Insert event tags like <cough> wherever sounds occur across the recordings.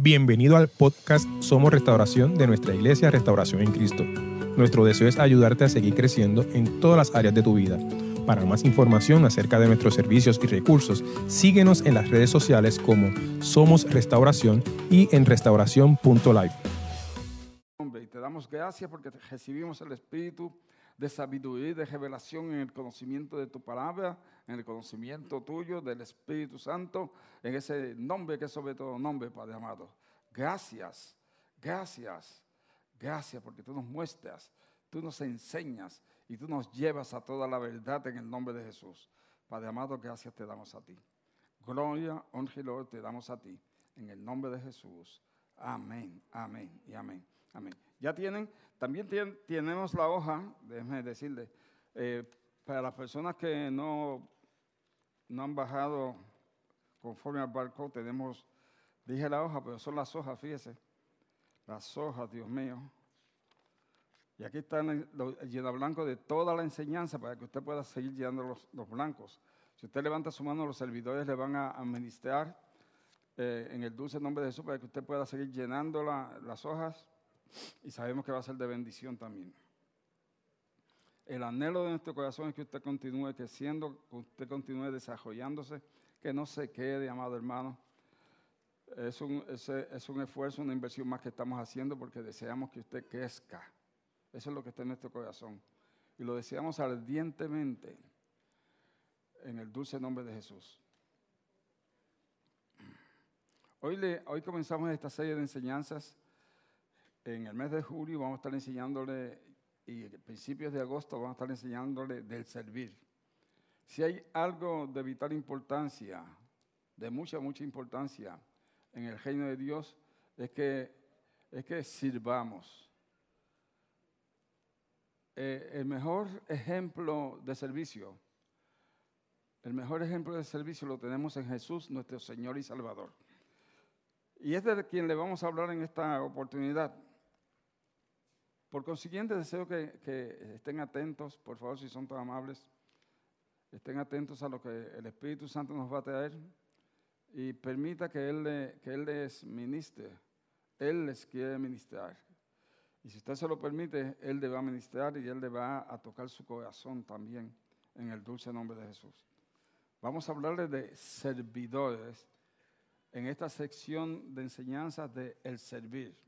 Bienvenido al podcast Somos Restauración de nuestra iglesia Restauración en Cristo. Nuestro deseo es ayudarte a seguir creciendo en todas las áreas de tu vida. Para más información acerca de nuestros servicios y recursos, síguenos en las redes sociales como Somos Restauración y en restauración.live. Y te damos gracias porque recibimos el Espíritu de sabiduría y de revelación en el conocimiento de tu palabra, en el conocimiento tuyo del Espíritu Santo, en ese nombre que es sobre todo nombre, Padre amado. Gracias, gracias, gracias porque tú nos muestras, tú nos enseñas y tú nos llevas a toda la verdad en el nombre de Jesús. Padre amado, gracias te damos a ti. Gloria, honra y gloria te damos a ti. En el nombre de Jesús. Amén, amén y amén. Amén. Ya tienen, también tenemos la hoja, déjenme decirle, eh, para las personas que no no han bajado conforme al barco, tenemos, dije la hoja, pero son las hojas, fíjese, las hojas, Dios mío. Y aquí está el lleno blanco de toda la enseñanza para que usted pueda seguir llenando los, blancos. Si usted levanta su mano, los servidores le van a administrar eh, en el dulce nombre de Jesús para que usted pueda seguir llenando las hojas y sabemos que va a ser de bendición también. El anhelo de nuestro corazón es que usted continúe creciendo, que usted continúe desarrollándose, que no se quede, amado hermano. Es un, es, un esfuerzo, una inversión más que estamos haciendo porque deseamos que usted crezca. Eso es lo que está en nuestro corazón. Y lo deseamos ardientemente en el dulce nombre de Jesús. Hoy, le, hoy comenzamos esta serie de enseñanzas. En el mes de julio vamos a estar enseñándole y principios de agosto vamos a estar enseñándole del servir. Si hay algo de vital importancia, de mucha, mucha importancia en el reino de Dios, es que, es que sirvamos. Eh, el mejor ejemplo de servicio, el mejor ejemplo de servicio lo tenemos en Jesús, nuestro Señor y Salvador. Y es de quien le vamos a hablar en esta oportunidad. Por consiguiente, deseo que, estén atentos, por favor, si son tan amables, estén atentos a lo que el Espíritu Santo nos va a traer y permita que Él, les ministre. Él les quiere ministrar. Y si usted se lo permite, Él le va a ministrar y Él le va a tocar su corazón también en el dulce nombre de Jesús. Vamos a hablarle de servidores en esta sección de enseñanzas de el servir.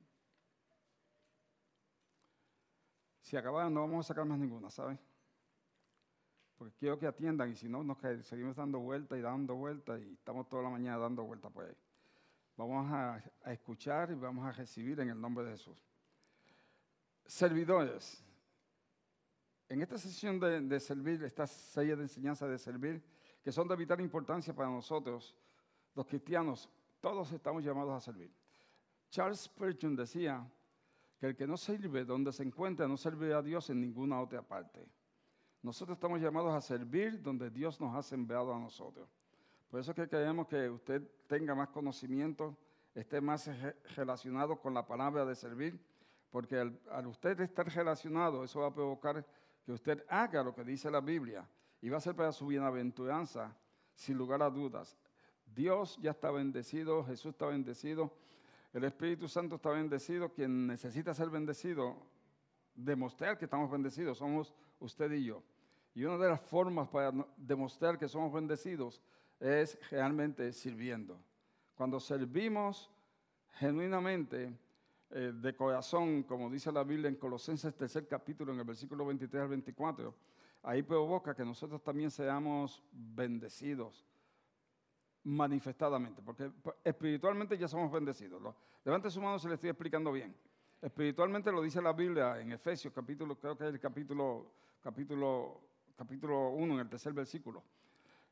Si acabaron, no vamos a sacar más ninguna, ¿saben? Porque quiero que atiendan y si no, nos seguimos dando vueltas y dando vueltas y estamos toda la mañana dando vueltas por ahí. Vamos a, escuchar y vamos a recibir en el nombre de Jesús. Servidores. En esta sesión de, servir, esta serie de enseñanzas de servir, que son de vital importancia para nosotros, los cristianos, todos estamos llamados a servir. Charles Spurgeon decía, que el que no sirve donde se encuentra no sirve a Dios en ninguna otra parte. Nosotros estamos llamados a servir donde Dios nos ha sembrado a nosotros. Por eso es que queremos que usted tenga más conocimiento, esté más relacionado con la palabra de servir, porque al, usted estar relacionado, eso va a provocar que usted haga lo que dice la Biblia y va a ser para su bienaventuranza, sin lugar a dudas. Dios ya está bendecido, Jesús está bendecido el Espíritu Santo está bendecido. Quien necesita ser bendecido, demostrar que estamos bendecidos, somos usted y yo. Y una de las formas para demostrar que somos bendecidos es realmente sirviendo. Cuando servimos genuinamente, eh, de corazón, como dice la Biblia en Colosenses tercer capítulo, en el versículo 23 al 24, ahí provoca que nosotros también seamos bendecidos manifestadamente, porque espiritualmente ya somos bendecidos. Levante su mano si le estoy explicando bien. Espiritualmente lo dice la Biblia en Efesios, capítulo, creo que es el capítulo, capítulo, capítulo 1, en el tercer versículo.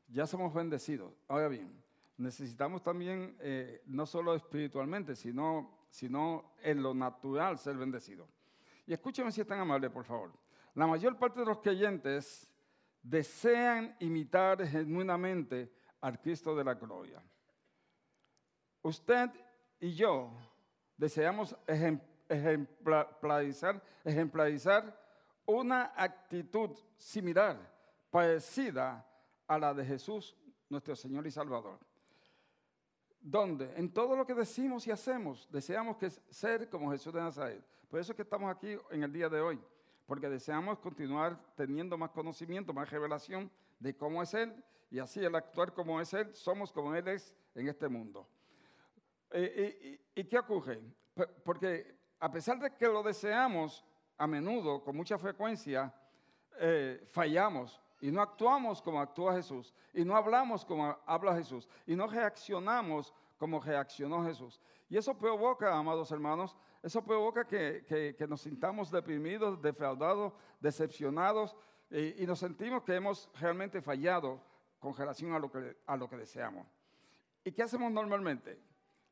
Ya somos bendecidos. Ahora bien, necesitamos también, eh, no solo espiritualmente, sino, sino en lo natural ser bendecidos. Y escúcheme si es tan amable, por favor. La mayor parte de los creyentes desean imitar genuinamente al Cristo de la gloria. Usted y yo deseamos ejemplarizar, una actitud similar, parecida a la de Jesús, nuestro Señor y Salvador. ¿Dónde? En todo lo que decimos y hacemos. Deseamos ser como Jesús de Nazaret. Por eso es que estamos aquí en el día de hoy. Porque deseamos continuar teniendo más conocimiento, más revelación de cómo es Él. Y así el actuar como es Él, somos como Él es en este mundo. Eh, y, qué ocurre? Porque a pesar de que lo deseamos a menudo, con mucha frecuencia, eh, fallamos y no actuamos como actúa Jesús, y no hablamos como habla Jesús, y no reaccionamos como reaccionó Jesús. Y eso provoca, amados hermanos, eso provoca que, nos sintamos deprimidos, defraudados, decepcionados, y, nos sentimos que hemos realmente fallado con relación a lo, que, a lo que deseamos. ¿Y qué hacemos normalmente?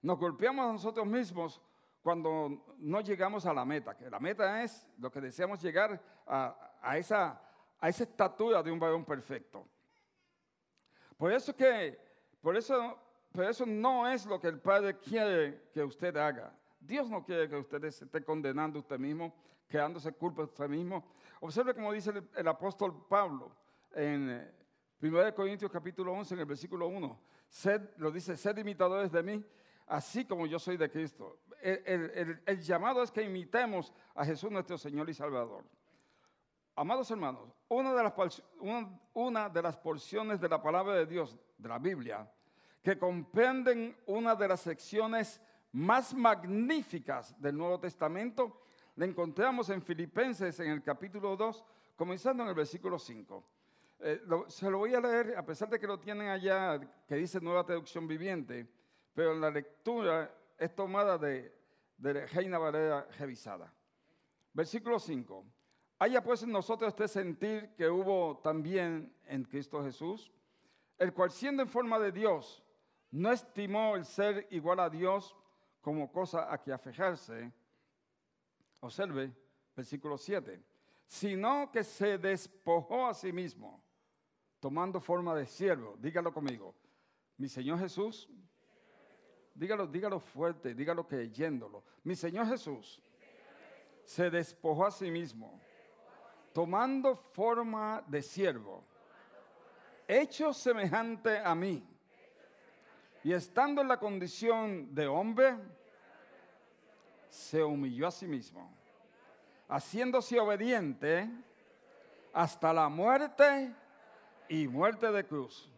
Nos golpeamos a nosotros mismos cuando no llegamos a la meta, que la meta es lo que deseamos llegar a esa a esa estatura de un varón perfecto. Por eso por eso, por eso no es lo que el Padre quiere que usted haga. Dios no quiere que usted se esté condenando a usted mismo, creándose culpa a usted mismo. Observe como dice el, apóstol Pablo en 1 eh, Corintios capítulo 11, en el versículo 1. Sed, lo dice, sed imitadores de mí, así como yo soy de Cristo. el llamado es que imitemos a Jesús nuestro Señor y Salvador. Amados hermanos, una de, las, una de las porciones de la palabra de Dios, de la Biblia, que comprenden una de las secciones más magníficas del Nuevo Testamento, la encontramos en Filipenses en el capítulo 2, comenzando en el versículo 5. Eh, se lo voy a leer, a pesar de que lo tienen allá, que dice Nueva Traducción Viviente, pero la lectura es tomada de, de Reina Valera revisada. Versículo 5. Haya pues en nosotros este sentir que hubo también en Cristo Jesús, el cual siendo en forma de Dios, no estimó el ser igual a Dios como cosa a que afejarse. Observe, versículo 7. Sino que se despojó a sí mismo, tomando forma de siervo. Dígalo conmigo. Mi Señor Jesús, dígalo, dígalo fuerte, dígalo creyéndolo. Mi Señor Jesús se despojó a sí mismo tomando forma de siervo, hecho semejante a mí, y estando en la condición de hombre, se humilló a sí mismo, haciéndose obediente hasta la muerte y muerte de cruz.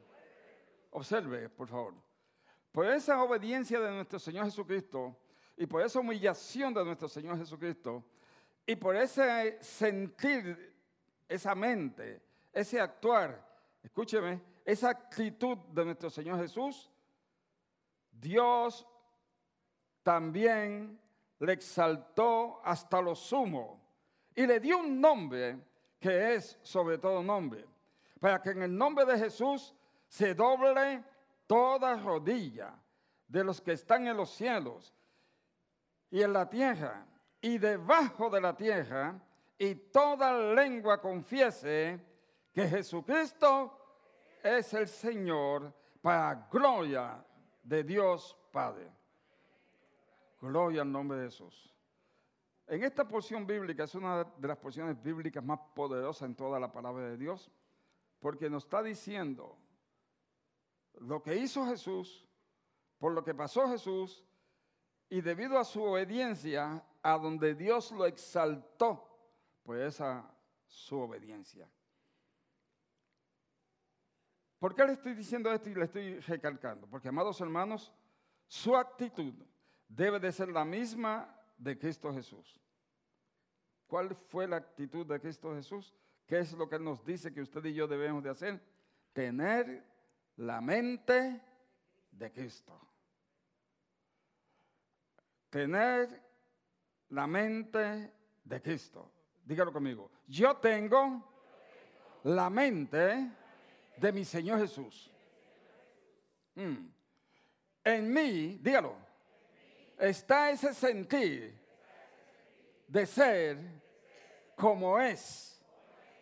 Observe, por favor. Por esa obediencia de nuestro Señor Jesucristo y por esa humillación de nuestro Señor Jesucristo, y por ese sentir, esa mente, ese actuar, escúcheme, esa actitud de nuestro Señor Jesús, Dios también le exaltó hasta lo sumo y le dio un nombre que es sobre todo nombre, para que en el nombre de Jesús se doble toda rodilla de los que están en los cielos y en la tierra y debajo de la tierra, y toda lengua confiese que Jesucristo es el Señor para gloria de Dios Padre. Gloria al nombre de Jesús. En esta porción bíblica es una de las porciones bíblicas más poderosas en toda la palabra de Dios, porque nos está diciendo lo que hizo Jesús, por lo que pasó Jesús, y debido a su obediencia, a donde Dios lo exaltó por esa su obediencia. ¿Por qué le estoy diciendo esto y le estoy recalcando? Porque, amados hermanos, su actitud debe de ser la misma de Cristo Jesús. ¿Cuál fue la actitud de Cristo Jesús? ¿Qué es lo que nos dice que usted y yo debemos de hacer? Tener la mente de Cristo. Tener la mente de Cristo. Dígalo conmigo. Yo tengo la mente de mi Señor Jesús. Mm. En mí, dígalo, está ese sentir de ser como es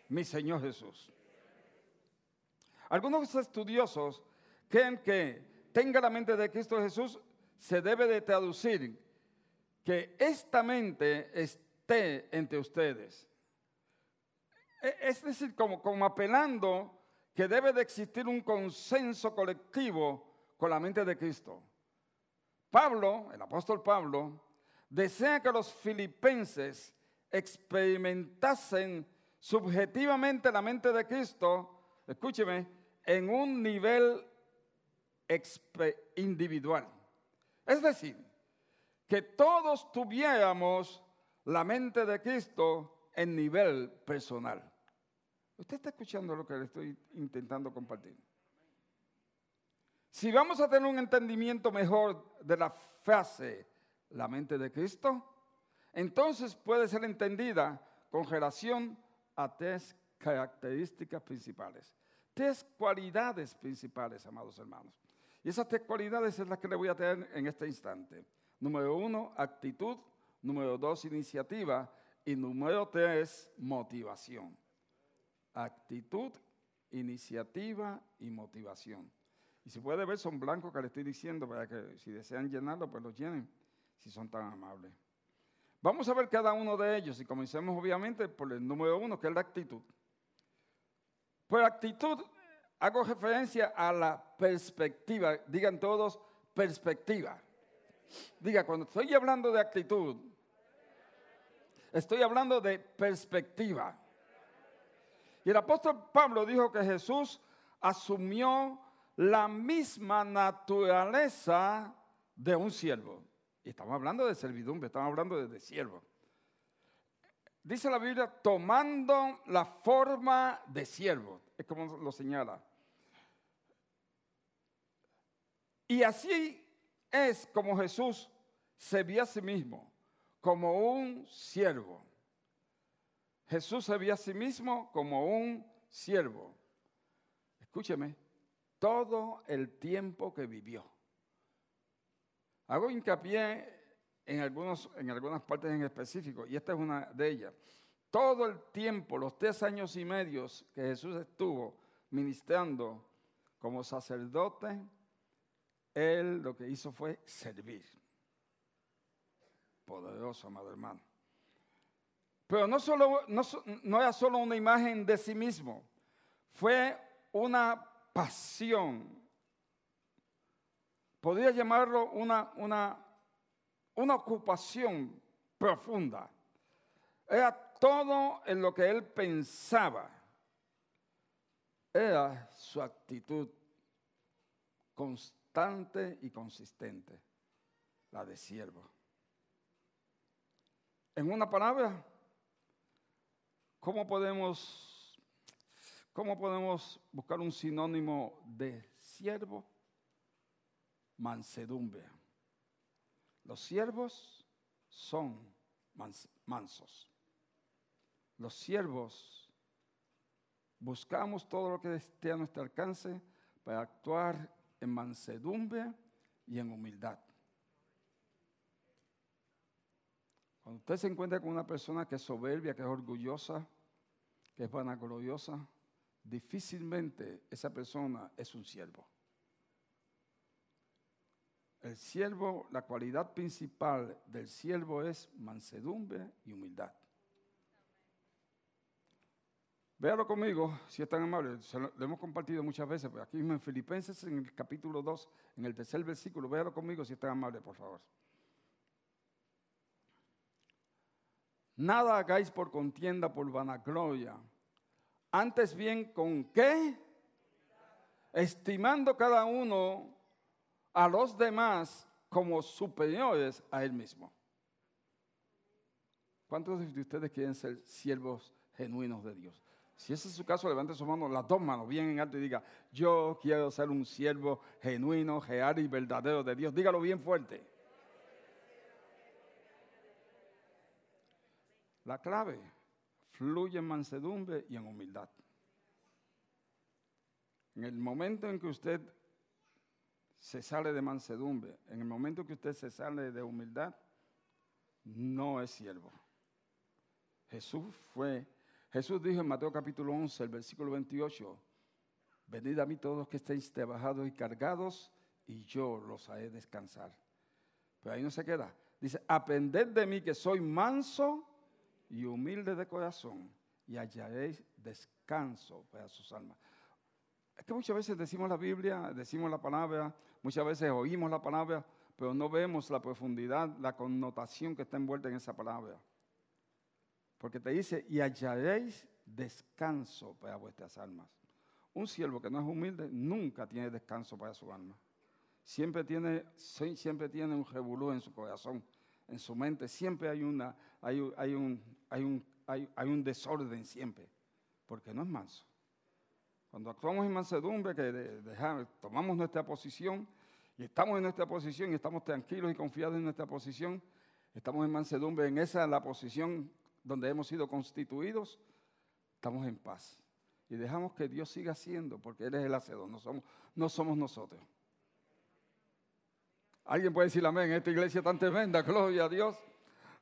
mi Señor Jesús. Algunos estudiosos creen que tenga la mente de Cristo Jesús se debe de traducir que esta mente esté entre ustedes. E, es decir, como, como apelando que debe de existir un consenso colectivo con la mente de Cristo. Pablo, el apóstol Pablo, desea que los filipenses experimentasen subjetivamente la mente de Cristo, escúcheme, en un nivel individual. Es decir, que todos tuviéramos la mente de Cristo en nivel personal. Usted está escuchando lo que le estoy intentando compartir. Si vamos a tener un entendimiento mejor de la frase la mente de Cristo, entonces puede ser entendida con relación a tres características principales, tres cualidades principales, amados hermanos. Y esas tres cualidades es las que le voy a tener en este instante. Número uno, actitud. Número dos, iniciativa. Y número tres, motivación. Actitud, iniciativa y motivación. Y si puede ver, son blancos que le estoy diciendo para que si desean llenarlo, pues los llenen, si son tan amables. Vamos a ver cada uno de ellos y comencemos obviamente por el número uno, que es la actitud. Por actitud hago referencia a la perspectiva. Digan todos, perspectiva. Diga, cuando estoy hablando de actitud, estoy hablando de perspectiva. Y el apóstol Pablo dijo que Jesús asumió la misma naturaleza de un siervo estamos hablando de servidumbre, estamos hablando de, siervo. Dice la Biblia, tomando la forma de siervo, es como lo señala. Y así es como Jesús se vio a sí mismo, como un siervo. Jesús se vio a sí mismo como un siervo. Escúcheme, todo el tiempo que vivió. Hago hincapié en, algunos, en algunas partes en específico, y esta es una de ellas. Todo el tiempo, los tres años y medios que Jesús estuvo ministrando como sacerdote, él lo que hizo fue servir. Poderoso, amado hermano. Pero no, solo, no, no era solo una imagen de sí mismo, fue una pasión podría llamarlo una, una, una ocupación profunda. Era todo en lo que él pensaba. Era su actitud constante y consistente, la de siervo. En una palabra, ¿cómo podemos, cómo podemos buscar un sinónimo de siervo? Mansedumbre. Los siervos son mansos. Los siervos buscamos todo lo que esté a nuestro alcance para actuar en mansedumbre y en humildad. Cuando usted se encuentra con una persona que es soberbia, que es orgullosa, que es vanagloriosa, difícilmente esa persona es un siervo. El siervo, la cualidad principal del siervo es mansedumbre y humildad. Véalo conmigo, si es tan amable, lo, hemos compartido muchas veces, pero aquí mismo en Filipenses, en el capítulo 2, en el tercer versículo, véalo conmigo si es tan amable, por favor. Nada hagáis por contienda, por vanagloria. Antes bien, ¿con qué? Estimando cada uno a los demás como superiores a él mismo. ¿Cuántos de ustedes quieren ser siervos genuinos de Dios? Si ese es su caso, levante su mano, las dos manos bien en alto y diga, yo quiero ser un siervo genuino, real y verdadero de Dios. Dígalo bien fuerte. La clave fluye en mansedumbre y en humildad. En el momento en que usted se sale de mansedumbre, en el momento que usted se sale de humildad, no es siervo. Jesús fue, Jesús dijo en Mateo capítulo 11, el versículo 28, venid a mí todos que estéis trabajados y cargados, y yo los haré descansar. Pero ahí no se queda. Dice, aprended de mí que soy manso y humilde de corazón, y hallaréis descanso para sus almas. Es que muchas veces decimos la Biblia, decimos la palabra, muchas veces oímos la palabra, pero no vemos la profundidad, la connotación que está envuelta en esa palabra. Porque te dice, y hallaréis descanso para vuestras almas. Un siervo que no es humilde nunca tiene descanso para su alma. Siempre tiene, siempre tiene un revolú en su corazón, en su mente. Siempre hay, una, hay, hay, un, hay, un, hay, hay un desorden siempre, porque no es manso. Cuando actuamos en mansedumbre, que tomamos nuestra posición y estamos en nuestra posición y estamos tranquilos y confiados en nuestra posición, estamos en mansedumbre, en esa la posición donde hemos sido constituidos, estamos en paz. Y dejamos que Dios siga siendo, porque Él es el hacedor, no somos, no somos nosotros. Alguien puede decir amén, esta iglesia tan tremenda, <laughs> gloria a Dios.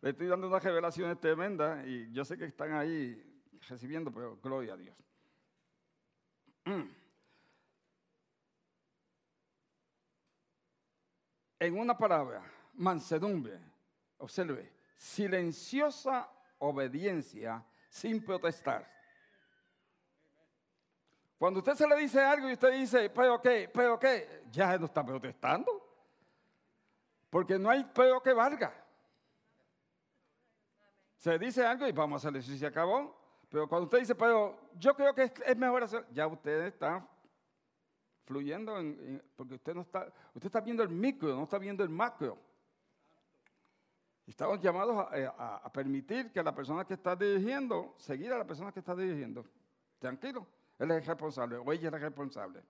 Le estoy dando unas revelaciones tremendas y yo sé que están ahí recibiendo, pero gloria a Dios. En una palabra, mansedumbre, observe, silenciosa obediencia sin protestar. Cuando usted se le dice algo y usted dice, pero qué, pero qué, ya no está protestando. Porque no hay pero que valga. Se dice algo y vamos a y se acabó. Pero cuando usted dice, pero yo creo que es mejor hacer, ya usted está fluyendo, porque usted no está, usted está viendo el micro, no está viendo el macro. Estamos llamados eh, a, permitir que la persona que está dirigiendo, seguir a la persona que está dirigiendo. Tranquilo, él es responsable o ella es responsable.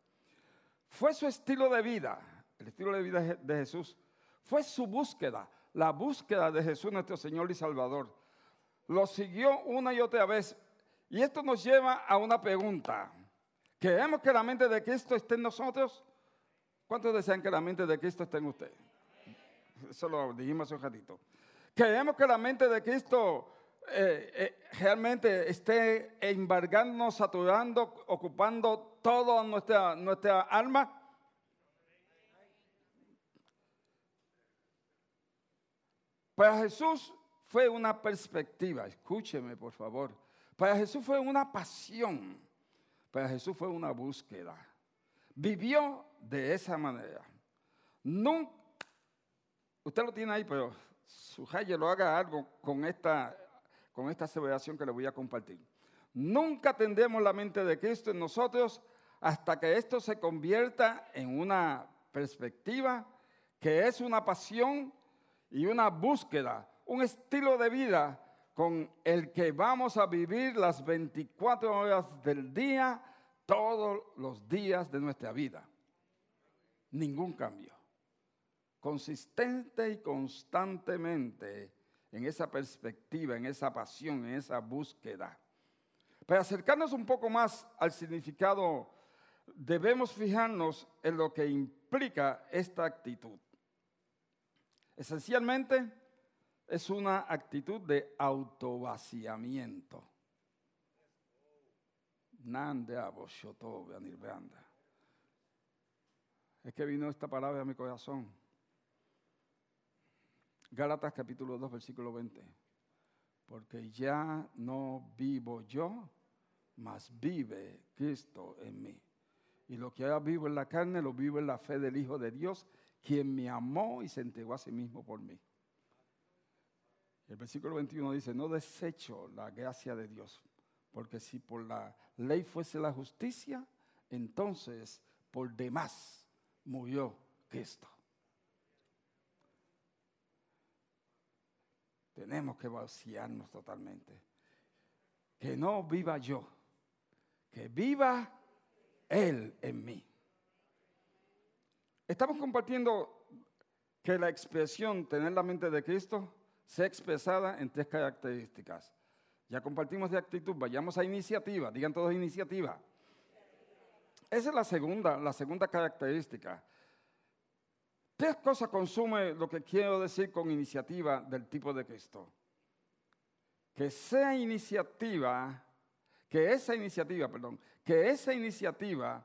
Fue su estilo de vida, el estilo de vida de Jesús, fue su búsqueda, la búsqueda de Jesús nuestro Señor y Salvador. Lo siguió una y otra vez. Y esto nos lleva a una pregunta. ¿Queremos que la mente de Cristo esté en nosotros? ¿Cuántos desean que la mente de Cristo esté en usted? Eso lo dijimos hace un ratito. Queremos que la mente de Cristo eh, eh, realmente esté embargándonos, saturando, ocupando toda nuestra, nuestra alma. Para Jesús fue una perspectiva, escúcheme por favor. Para Jesús fue una pasión. Para Jesús fue una búsqueda. Vivió de esa manera. Nunca, usted lo tiene ahí, pero Sujaye lo haga algo con esta, con esta aseveración que le voy a compartir. Nunca tendremos la mente de Cristo en nosotros hasta que esto se convierta en una perspectiva que es una pasión y una búsqueda, un estilo de vida con el que vamos a vivir las 24 horas del día, todos los días de nuestra vida. Ningún cambio consistente y constantemente en esa perspectiva, en esa pasión, en esa búsqueda. Para acercarnos un poco más al significado, debemos fijarnos en lo que implica esta actitud. Esencialmente es una actitud de autovaciamiento. Es que vino esta palabra a mi corazón. Gálatas capítulo 2, versículo 20. Porque ya no vivo yo, mas vive Cristo en mí. Y lo que ahora vivo en la carne, lo vivo en la fe del Hijo de Dios, quien me amó y se entregó a sí mismo por mí. El versículo 21 dice, no desecho la gracia de Dios, porque si por la ley fuese la justicia, entonces por demás murió Cristo. tenemos que vaciarnos totalmente. Que no viva yo, que viva Él en mí. Estamos compartiendo que la expresión tener la mente de Cristo sea expresada en tres características. Ya compartimos de actitud, vayamos a iniciativa, digan todos iniciativa. Esa es la segunda, la segunda característica. Tres cosas consume lo que quiero decir con iniciativa del tipo de Cristo. Que sea iniciativa, que esa iniciativa, perdón, que esa iniciativa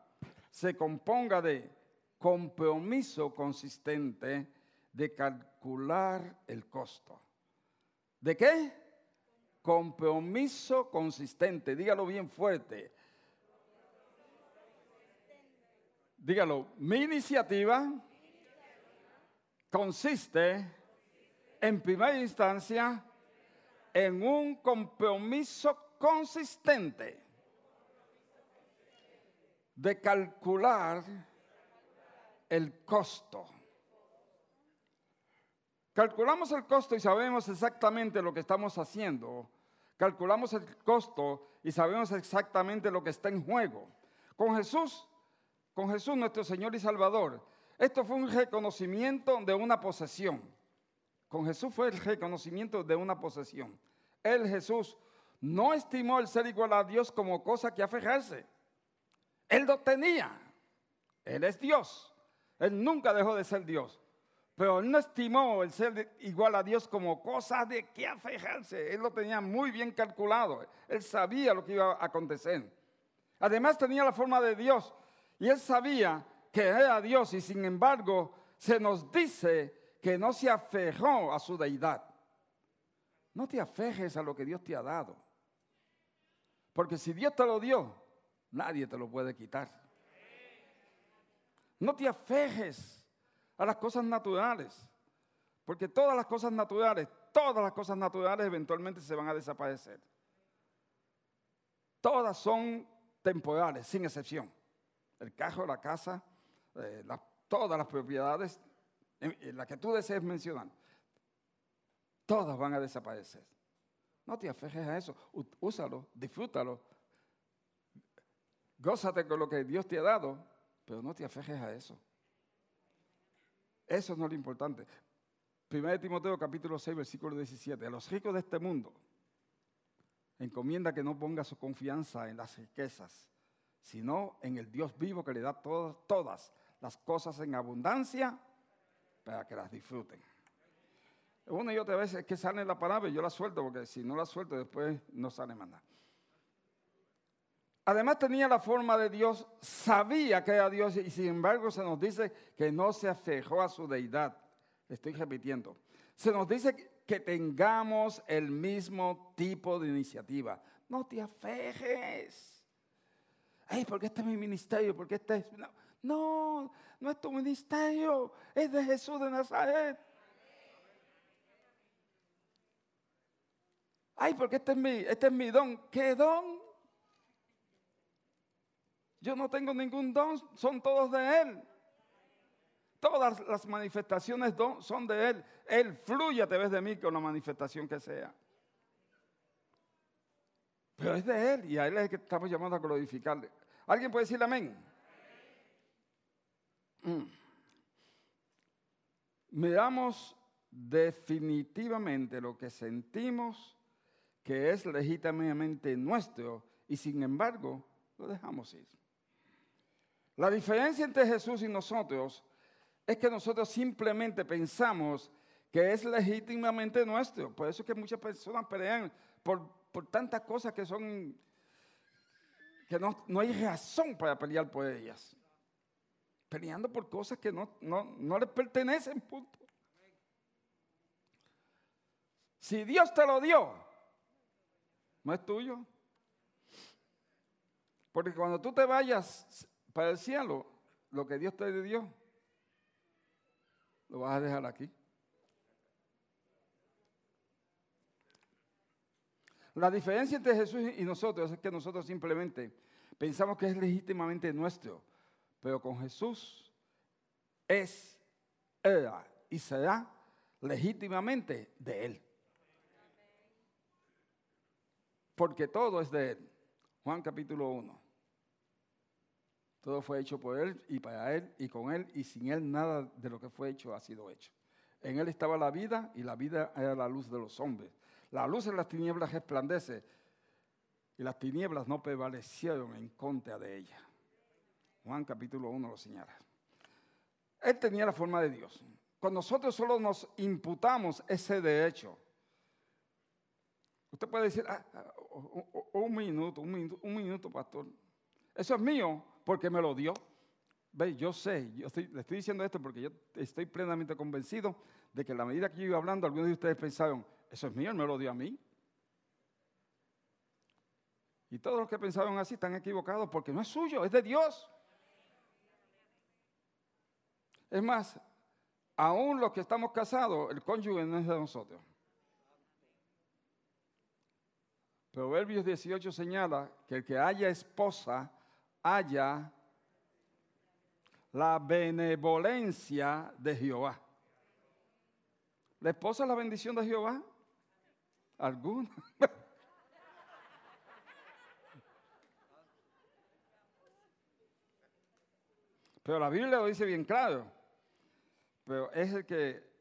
se componga de compromiso consistente de calcular el costo. ¿De qué? Compromiso consistente, dígalo bien fuerte. Dígalo, mi iniciativa consiste en primera instancia en un compromiso consistente de calcular el costo. Calculamos el costo y sabemos exactamente lo que estamos haciendo. Calculamos el costo y sabemos exactamente lo que está en juego. Con Jesús, con Jesús nuestro Señor y Salvador, esto fue un reconocimiento de una posesión. Con Jesús fue el reconocimiento de una posesión. Él, Jesús, no estimó el ser igual a Dios como cosa que aferrarse. Él lo tenía. Él es Dios. Él nunca dejó de ser Dios. Pero él no estimó el ser igual a Dios como cosa de que aferrarse. Él lo tenía muy bien calculado. Él sabía lo que iba a acontecer. Además tenía la forma de Dios. Y él sabía que era Dios. Y sin embargo se nos dice que no se aferró a su deidad. No te aferres a lo que Dios te ha dado. Porque si Dios te lo dio, nadie te lo puede quitar. No te aferres a las cosas naturales. Porque todas las cosas naturales, todas las cosas naturales eventualmente se van a desaparecer. Todas son temporales, sin excepción. El carro, la casa, eh, todas las propiedades, en, las que tú desees mencionar, todas van a desaparecer. No te aferres a eso, úsalo, disfrútalo, gózate con lo que Dios te ha dado, pero no te aferres a eso. Eso no es lo importante. 1 Timoteo capítulo 6, versículo 17. A los ricos de este mundo, encomienda que no ponga su confianza en las riquezas, sino en el Dios vivo que le da todas, todas las cosas en abundancia para que las disfruten. Una y otra vez es que sale la palabra y yo la suelto, porque si no la suelto después no sale más nada. Además tenía la forma de Dios, sabía que era Dios y sin embargo se nos dice que no se afejó a su deidad. Estoy repitiendo. Se nos dice que tengamos el mismo tipo de iniciativa. No te afejes. Ay, porque este es mi ministerio, porque este es... No, no, no es tu ministerio, es de Jesús de Nazaret. Ay, porque este es mi, este es mi don. ¿Qué don? Yo no tengo ningún don, son todos de Él. Todas las manifestaciones son de Él. Él fluye a través de mí con la manifestación que sea. Pero es de Él y a Él es el que estamos llamando a glorificarle. ¿Alguien puede decirle amén? Mm. Miramos definitivamente lo que sentimos que es legítimamente nuestro y sin embargo lo dejamos ir. La diferencia entre Jesús y nosotros es que nosotros simplemente pensamos que es legítimamente nuestro. Por eso es que muchas personas pelean por, tantas cosas que son, que no, no, hay razón para pelear por ellas. Peleando por cosas que no, no, no les pertenecen, punto. Si Dios te lo dio, no es tuyo. Porque cuando tú te vayas para el cielo, lo que Dios te dio, lo vas a dejar aquí. La diferencia entre Jesús y nosotros es que nosotros simplemente pensamos que es legítimamente nuestro, pero con Jesús es, era y será legítimamente de Él. Porque todo es de Él. Juan capítulo 1. Todo fue hecho por Él y para Él y con Él y sin Él nada de lo que fue hecho ha sido hecho. En Él estaba la vida y la vida era la luz de los hombres. La luz en las tinieblas resplandece y las tinieblas no prevalecieron en contra de ella. Juan capítulo 1 lo señala. Él tenía la forma de Dios. Cuando nosotros solo nos imputamos ese derecho, usted puede decir, ah, ah, un minuto, un minuto, un minuto, pastor. Eso es mío porque me lo dio. Ve, yo sé, yo le estoy diciendo esto porque yo estoy plenamente convencido de que a la medida que yo iba hablando, algunos de ustedes pensaron, eso es mío, él me lo dio a mí. Y todos los que pensaron así están equivocados porque no es suyo, es de Dios. Es más, aún los que estamos casados, el cónyuge no es de nosotros. Proverbios 18 señala que el que haya esposa, haya la benevolencia de Jehová. ¿La esposa es la bendición de Jehová? ¿Alguna? <laughs> Pero la Biblia lo dice bien claro. Pero es el que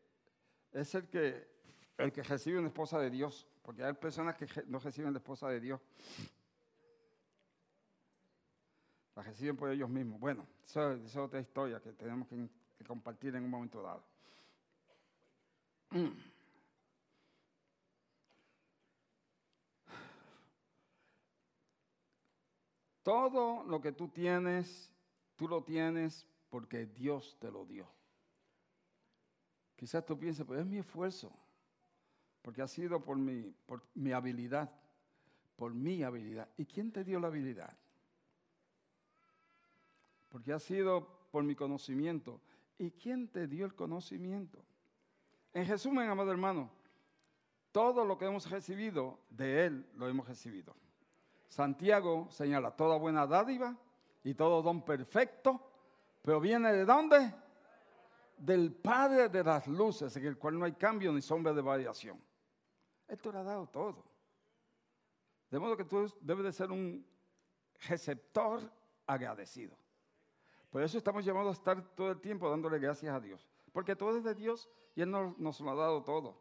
es el que el que recibe una esposa de Dios, porque hay personas que no reciben la esposa de Dios. La reciben por ellos mismos. Bueno, esa es otra historia que tenemos que, que compartir en un momento dado. <clears throat> Todo lo que tú tienes, tú lo tienes porque Dios te lo dio. Quizás tú pienses, pues es mi esfuerzo, porque ha sido por mi, por mi habilidad, por mi habilidad. ¿Y quién te dio la habilidad? Porque ha sido por mi conocimiento. ¿Y quién te dio el conocimiento? En resumen, amado hermano, todo lo que hemos recibido, de Él lo hemos recibido. Santiago señala toda buena dádiva y todo don perfecto, pero viene de dónde? Del Padre de las luces, en el cual no hay cambio ni sombra de variación. Esto le ha dado todo. De modo que tú debes de ser un receptor agradecido. Por eso estamos llamados a estar todo el tiempo dándole gracias a Dios. Porque todo es de Dios y Él nos, lo ha dado todo.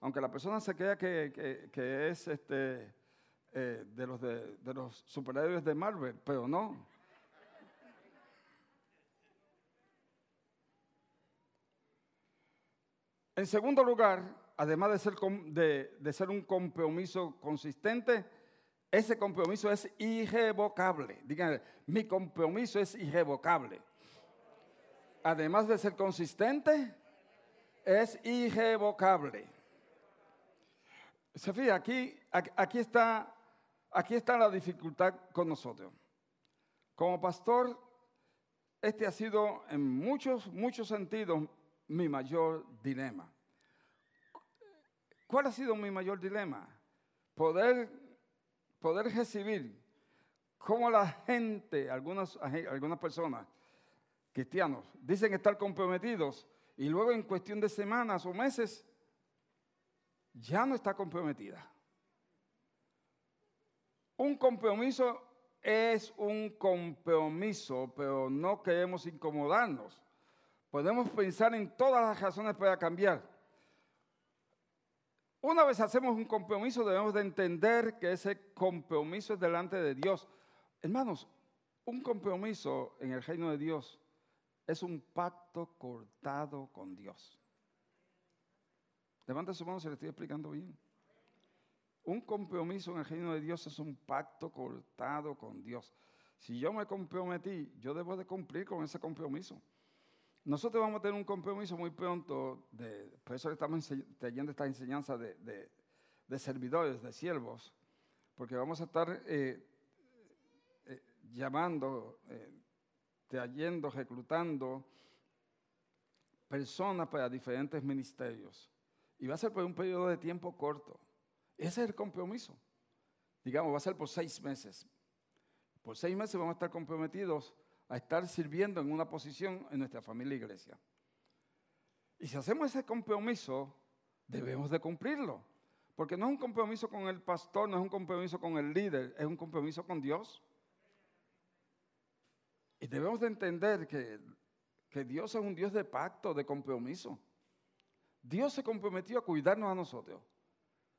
Aunque la persona se crea que, es este, eh, de, los de, los superhéroes de Marvel, pero no. En segundo lugar, además de ser, de ser un compromiso consistente, ese compromiso es irrevocable. Díganme, mi compromiso es irrevocable. Además de ser consistente, es irrevocable. Se aquí, aquí, está, aquí está la dificultad con nosotros. Como pastor, este ha sido en muchos, muchos sentidos mi mayor dilema. ¿Cuál ha sido mi mayor dilema? Poder poder recibir cómo la gente, algunas, algunas personas, cristianos, dicen estar comprometidos y luego en cuestión de semanas o meses ya no está comprometida. Un compromiso es un compromiso, pero no queremos incomodarnos. Podemos pensar en todas las razones para cambiar una vez hacemos un compromiso, debemos de entender que ese compromiso es delante de Dios. Hermanos, un compromiso en el reino de Dios es un pacto cortado con Dios. Levanta su mano si le estoy explicando bien. Un compromiso en el reino de Dios es un pacto cortado con Dios. Si yo me comprometí, yo debo de cumplir con ese compromiso. Nosotros vamos a tener un compromiso muy pronto, de, por eso estamos teniendo esta enseñanza de, servidores, de siervos, porque vamos a estar eh, eh, llamando, eh, trayendo, reclutando personas para diferentes ministerios. Y va a ser por un periodo de tiempo corto. Ese es el compromiso. Digamos, va a ser por seis meses. Por seis meses vamos a estar comprometidos a estar sirviendo en una posición en nuestra familia iglesia. Y si hacemos ese compromiso, debemos de cumplirlo. Porque no es un compromiso con el pastor, no es un compromiso con el líder, es un compromiso con Dios. Y debemos de entender que, que Dios es un Dios de pacto, de compromiso. Dios se comprometió a cuidarnos a nosotros.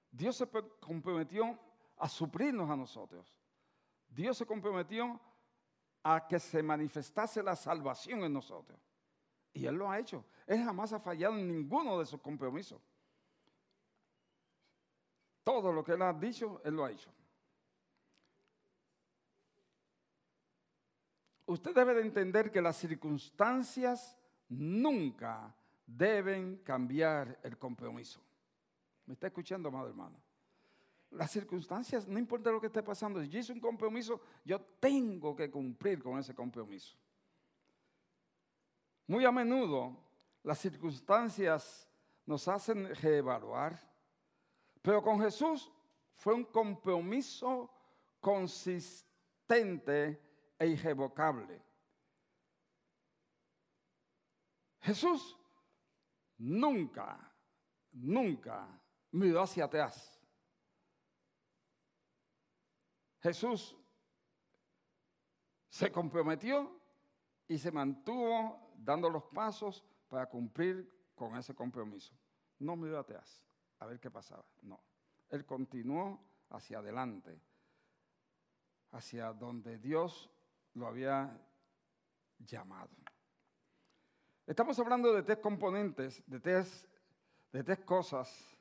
Dios se comprometió a suplirnos a nosotros. Dios se comprometió a que se manifestase la salvación en nosotros. Y Él lo ha hecho. Él jamás ha fallado en ninguno de sus compromisos. Todo lo que Él ha dicho, Él lo ha hecho. Usted debe de entender que las circunstancias nunca deben cambiar el compromiso. ¿Me está escuchando, amado hermano? Las circunstancias, no importa lo que esté pasando, si yo hice un compromiso, yo tengo que cumplir con ese compromiso. Muy a menudo las circunstancias nos hacen reevaluar, pero con Jesús fue un compromiso consistente e irrevocable. Jesús nunca, nunca miró hacia atrás. Jesús se comprometió y se mantuvo dando los pasos para cumplir con ese compromiso. No miró atrás a ver qué pasaba. No. Él continuó hacia adelante, hacia donde Dios lo había llamado. Estamos hablando de tres componentes, de tres, de tres cosas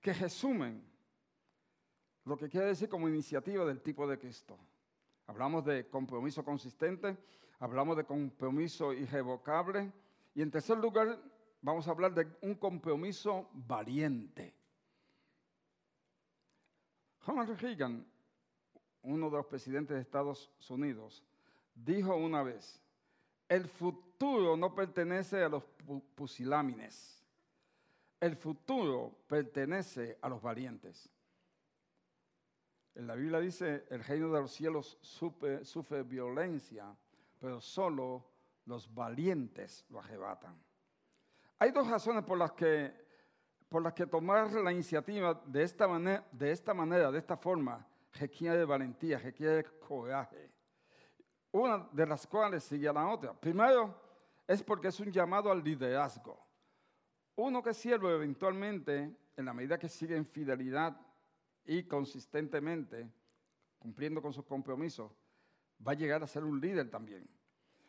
que resumen lo que quiere decir como iniciativa del tipo de Cristo. Hablamos de compromiso consistente, hablamos de compromiso irrevocable y en tercer lugar vamos a hablar de un compromiso valiente. Ronald Reagan, uno de los presidentes de Estados Unidos, dijo una vez, el futuro no pertenece a los pusilámines, el futuro pertenece a los valientes. En la Biblia dice, el reino de los cielos sufre, violencia, pero solo los valientes lo arrebatan. Hay dos razones por las que, por las que tomar la iniciativa de esta, manera, de esta manera, de esta forma, requiere valentía, requiere coraje. Una de las cuales sigue a la otra. Primero, es porque es un llamado al liderazgo. Uno que sirve eventualmente, en la medida que sigue en fidelidad y consistentemente, cumpliendo con sus compromisos, va a llegar a ser un líder también.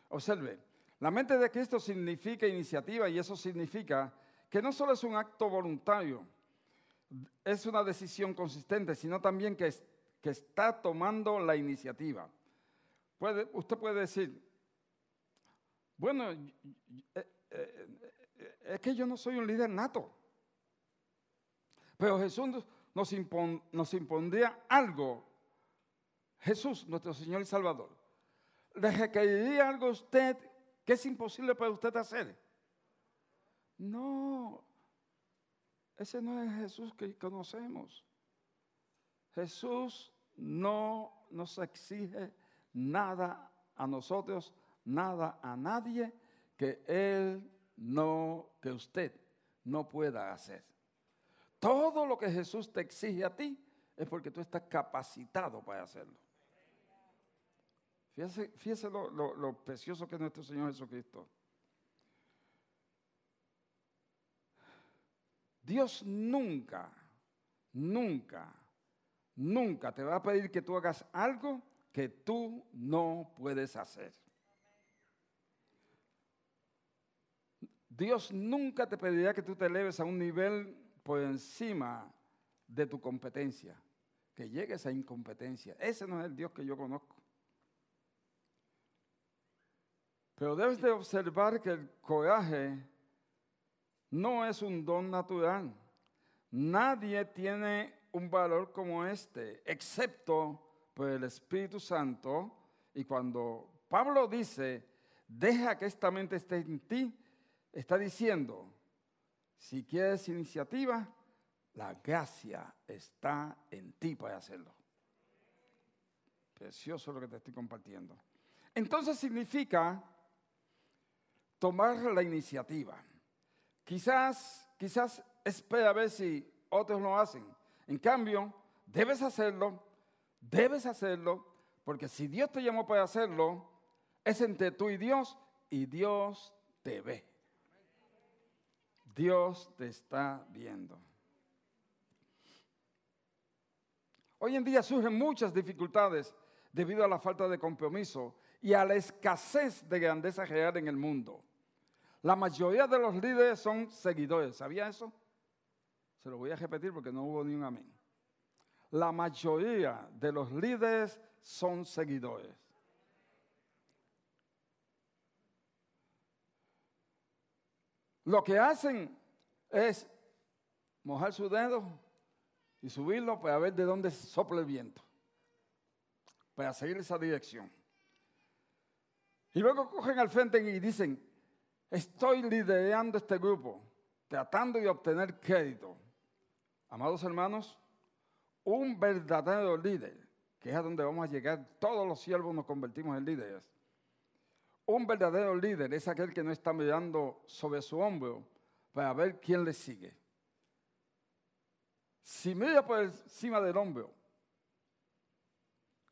Observe, la mente de Cristo significa iniciativa y eso significa que no solo es un acto voluntario, es una decisión consistente, sino también que, está tomando la iniciativa. Puede, usted puede decir, bueno, eh, eh, eh, es que yo no soy un líder nato, pero Jesús nos, nos impondría algo, Jesús, nuestro Señor y Salvador, le requeriría algo a usted que es imposible para usted hacer. No, ese no es Jesús que conocemos. Jesús no nos exige nada a nosotros, nada a nadie que Él no, que usted no pueda hacer. Todo lo que Jesús te exige a ti es porque tú estás capacitado para hacerlo. Fíjese, lo, precioso que es nuestro Señor Jesucristo. Dios nunca, nunca, nunca te va a pedir que tú hagas algo que tú no puedes hacer. Dios nunca te pedirá que tú te eleves a un nivel por encima de tu competencia, que llegues a incompetencia. Ese no es el Dios que yo conozco. Pero debes de observar que el coraje no es un don natural. Nadie tiene un valor como este, excepto por el Espíritu Santo. Y cuando Pablo dice, deja que esta mente esté en ti, está diciendo, si quieres iniciativa, la gracia está en ti para hacerlo. Precioso lo que te estoy compartiendo. Entonces significa tomar la iniciativa. Quizás, quizás espera a ver si otros lo hacen. En cambio, debes hacerlo, debes hacerlo, porque si Dios te llamó para hacerlo, es entre tú y Dios y Dios te ve. Dios te está viendo. Hoy en día surgen muchas dificultades debido a la falta de compromiso y a la escasez de grandeza real en el mundo. La mayoría de los líderes son seguidores. ¿Sabía eso? Se lo voy a repetir porque no hubo ni un amén. La mayoría de los líderes son seguidores. Lo que hacen es mojar su dedo y subirlo para ver de dónde sopla el viento, para seguir esa dirección. Y luego cogen al frente y dicen, estoy liderando este grupo, tratando de obtener crédito. Amados hermanos, un verdadero líder, que es a donde vamos a llegar, todos los siervos nos convertimos en líderes. Un verdadero líder es aquel que no está mirando sobre su hombro para ver quién le sigue. Si mira por encima del hombro,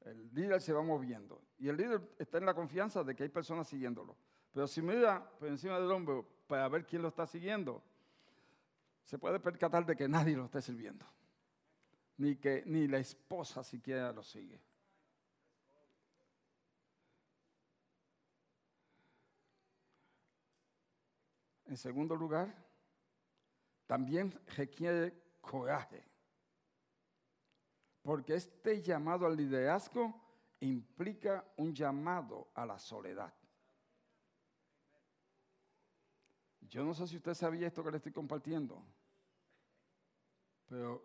el líder se va moviendo. Y el líder está en la confianza de que hay personas siguiéndolo. Pero si mira por encima del hombro para ver quién lo está siguiendo, se puede percatar de que nadie lo está sirviendo. Ni que ni la esposa siquiera lo sigue. En segundo lugar, también requiere coraje. Porque este llamado al liderazgo implica un llamado a la soledad. Yo no sé si usted sabía esto que le estoy compartiendo, pero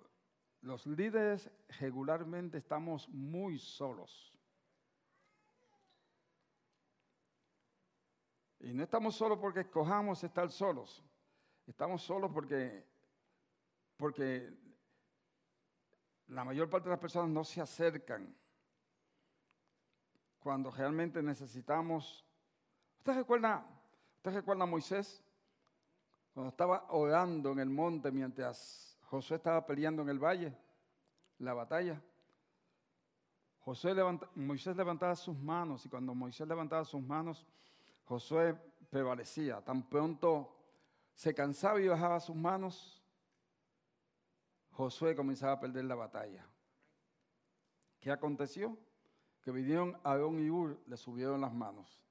los líderes regularmente estamos muy solos. Y no estamos solos porque escojamos estar solos. Estamos solos porque, porque la mayor parte de las personas no se acercan cuando realmente necesitamos. ¿Usted recuerda, usted recuerda a Moisés? Cuando estaba orando en el monte mientras Josué estaba peleando en el valle, la batalla. Moisés levantaba sus manos y cuando Moisés levantaba sus manos, Josué prevalecía. Tan pronto se cansaba y bajaba sus manos, Josué comenzaba a perder la batalla. ¿Qué aconteció? Que vinieron Aarón y Ur, le subieron las manos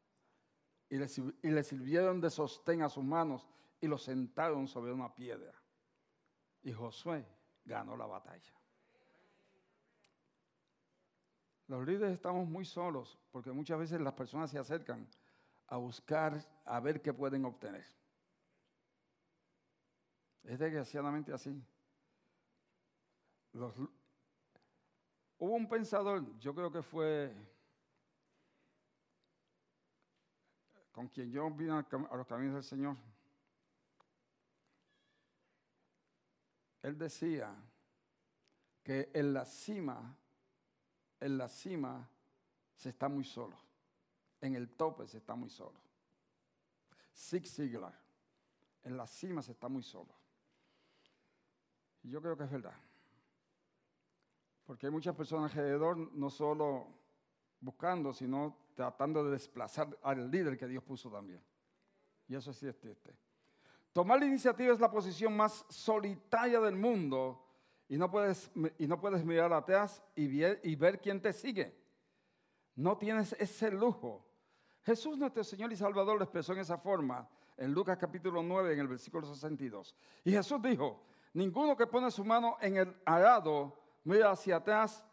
y le, y le sirvieron de sostén a sus manos y lo sentaron sobre una piedra. Y Josué ganó la batalla. Los líderes estamos muy solos porque muchas veces las personas se acercan a buscar, a ver qué pueden obtener. Es desgraciadamente así. hubo un pensador, yo creo que fue con quien yo vine a los caminos del Señor. Él decía que en la cima, en la cima se está muy solo en el tope se está muy solo. Zig Ziglar, en la cima se está muy solo. Y yo creo que es verdad. Porque hay muchas personas alrededor, no solo buscando, sino tratando de desplazar al líder que Dios puso también. Y eso sí es triste. Tomar la iniciativa es la posición más solitaria del mundo y no puedes, y no puedes mirar atrás y y ver quién te sigue. No tienes ese lujo. Jesús nuestro Señor y Salvador lo expresó en esa forma en Lucas capítulo 9 en el versículo 62. Y Jesús dijo, ninguno que pone su mano en el arado mira hacia atrás,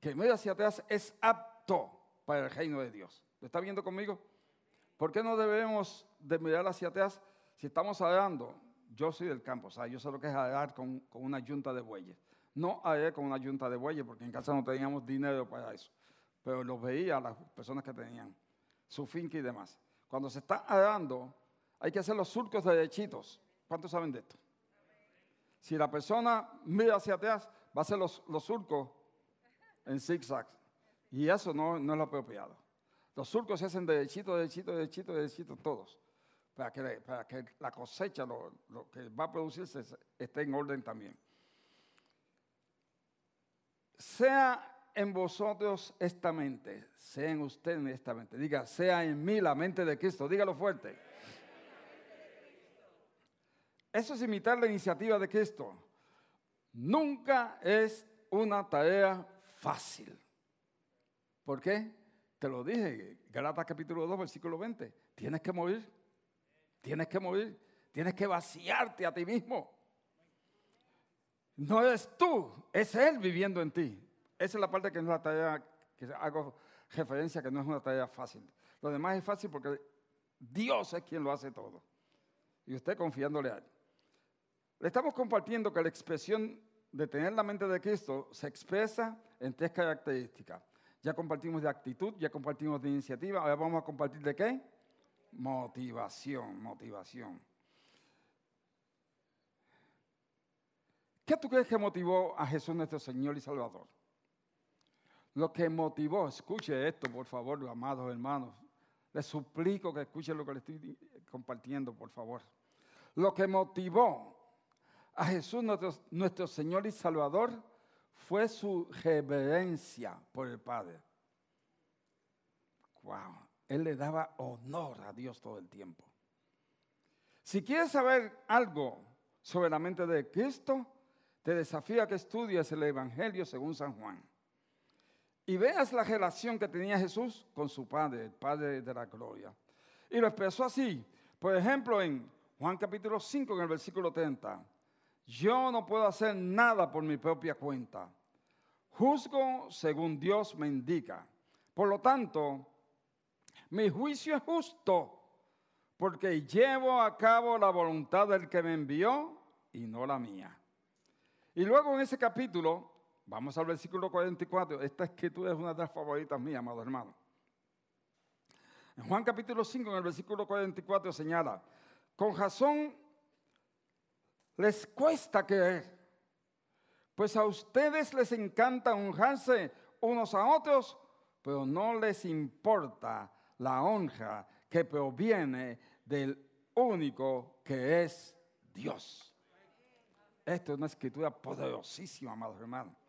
que mira hacia atrás es apto para el reino de Dios. ¿Lo está viendo conmigo? ¿Por qué no debemos de mirar hacia atrás si estamos arando? Yo soy del campo, o sea, yo sé lo que es arar con, con una yunta de bueyes. No aré con una yunta de bueyes porque en casa no teníamos dinero para eso, pero los veía a las personas que tenían su finca y demás. Cuando se está arando, hay que hacer los surcos derechitos. ¿Cuántos saben de esto? Si la persona mira hacia atrás, va a hacer los, surcos en zigzags. Y eso no, no, es lo apropiado. Los surcos se hacen derechito, derechito, derechito, derechito, todos. Para que, para que la cosecha, lo, lo que va a producirse, esté en orden también. Sea en vosotros esta mente, sea en usted esta mente. Diga, sea en mí la mente de Cristo. Dígalo fuerte. Eso es imitar la iniciativa de Cristo. Nunca es una tarea fácil. ¿Por qué? Te lo dije, Galatas capítulo 2, versículo 20. Tienes que morir. Tienes que morir. Tienes que vaciarte a ti mismo. No eres tú, es Él viviendo en ti. Esa es la parte que no es la tarea, que hago referencia que no es una tarea fácil. Lo demás es fácil porque Dios es quien lo hace todo. Y usted confiándole a Él. Le estamos compartiendo que la expresión de tener la mente de Cristo se expresa en tres características. Ya compartimos de actitud, ya compartimos de iniciativa, ahora vamos a compartir de qué? Motivación, motivación. ¿Qué tú crees que motivó a Jesús nuestro Señor y Salvador? Lo que motivó, escuche esto por favor, amados hermanos. Les suplico que escuchen lo que les estoy compartiendo, por favor. Lo que motivó a Jesús nuestro, nuestro Señor y Salvador fue su reverencia por el Padre. Wow, él le daba honor a Dios todo el tiempo. Si quieres saber algo sobre la mente de Cristo, te desafío a que estudies el Evangelio según San Juan. Y veas la relación que tenía Jesús con su Padre, el Padre de la Gloria. Y lo expresó así. Por ejemplo, en Juan capítulo 5, en el versículo 30. Yo no puedo hacer nada por mi propia cuenta. Juzgo según Dios me indica. Por lo tanto, mi juicio es justo porque llevo a cabo la voluntad del que me envió y no la mía. Y luego en ese capítulo, vamos al versículo 44, esta escritura es una de las favoritas mías, amado hermano. En Juan capítulo 5, en el versículo 44 señala, con razón les cuesta creer, pues a ustedes les encanta honrarse unos a otros, pero no les importa la honra que proviene del único que es Dios. Esta es una escritura poderosísima, amados hermanos.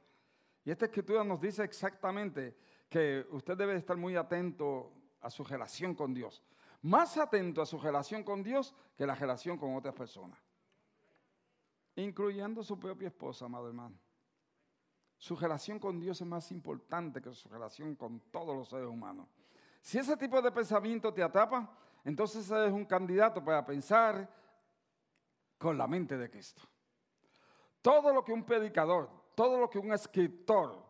Y esta escritura nos dice exactamente que usted debe estar muy atento a su relación con Dios. Más atento a su relación con Dios que la relación con otras personas. Incluyendo su propia esposa, amado hermano. Su relación con Dios es más importante que su relación con todos los seres humanos. Si ese tipo de pensamiento te atrapa, entonces eres un candidato para pensar con la mente de Cristo. Todo lo que un predicador, todo lo que un escritor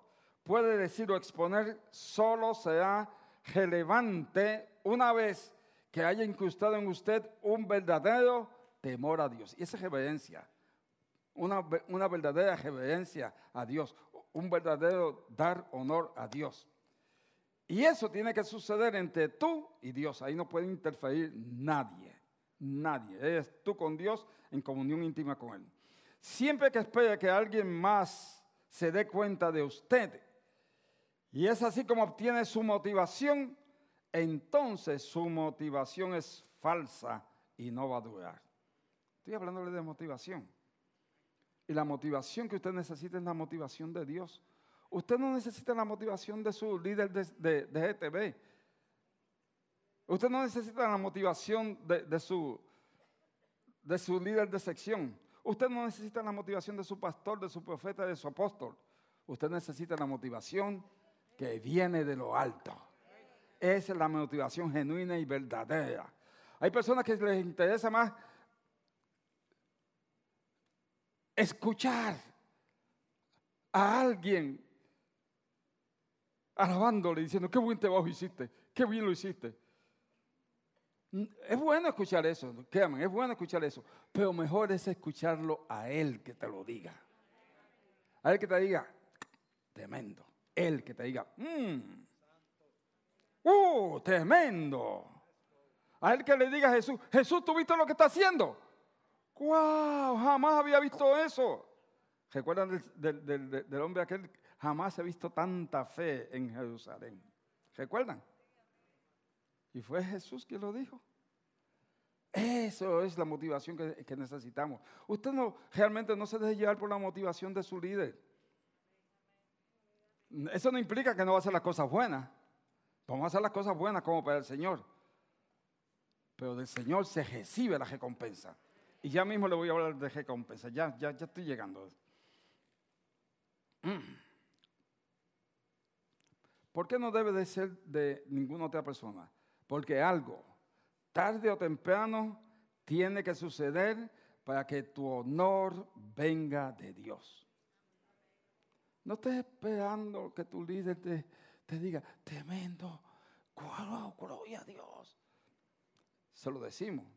puede decir o exponer, solo será relevante una vez que haya incrustado en usted un verdadero temor a Dios. Y esa es reverencia, una, una verdadera reverencia a Dios, un verdadero dar honor a Dios. Y eso tiene que suceder entre tú y Dios. Ahí no puede interferir nadie, nadie. Eres tú con Dios en comunión íntima con Él. Siempre que espere que alguien más se dé cuenta de usted, y es así como obtiene su motivación, entonces su motivación es falsa y no va a durar. Estoy hablándole de motivación. Y la motivación que usted necesita es la motivación de Dios. Usted no necesita la motivación de su líder de, de, GTV. Usted no necesita la motivación de, su, de su líder de sección. Usted no necesita la motivación de su pastor, de su profeta, de su apóstol. Usted necesita la motivación que viene de lo alto. Esa es la motivación genuina y verdadera. Hay personas que les interesa más escuchar a alguien alabándole, diciendo, qué buen trabajo hiciste, qué bien lo hiciste. Es bueno escuchar eso, créanme, es bueno escuchar eso, pero mejor es escucharlo a Él que te lo diga. A Él que te diga, tremendo. Él que te diga, mmm, ¡uh, tremendo! A Él que le diga a Jesús, Jesús, ¿tú viste lo que está haciendo? ¡Wow! Jamás había visto eso. ¿Recuerdan del, del hombre aquel? Jamás he visto tanta fe en Jerusalén. ¿Recuerdan? Y fue Jesús quien lo dijo. Eso es la motivación que, necesitamos. Usted realmente no se deje llevar por la motivación de su líder. Eso no implica que no va a hacer las cosas buenas. Vamos a hacer las cosas buenas como para el Señor. Pero del Señor se recibe la recompensa. Y ya mismo le voy a hablar de recompensa. Ya, ya, ya estoy llegando. Mm. ¿Por qué no debe de ser de ninguna otra persona? Porque algo, tarde o temprano, tiene que suceder para que tu honor venga de Dios. No estés esperando que tu líder te, diga, tremendo, gloria a Dios. Se lo decimos,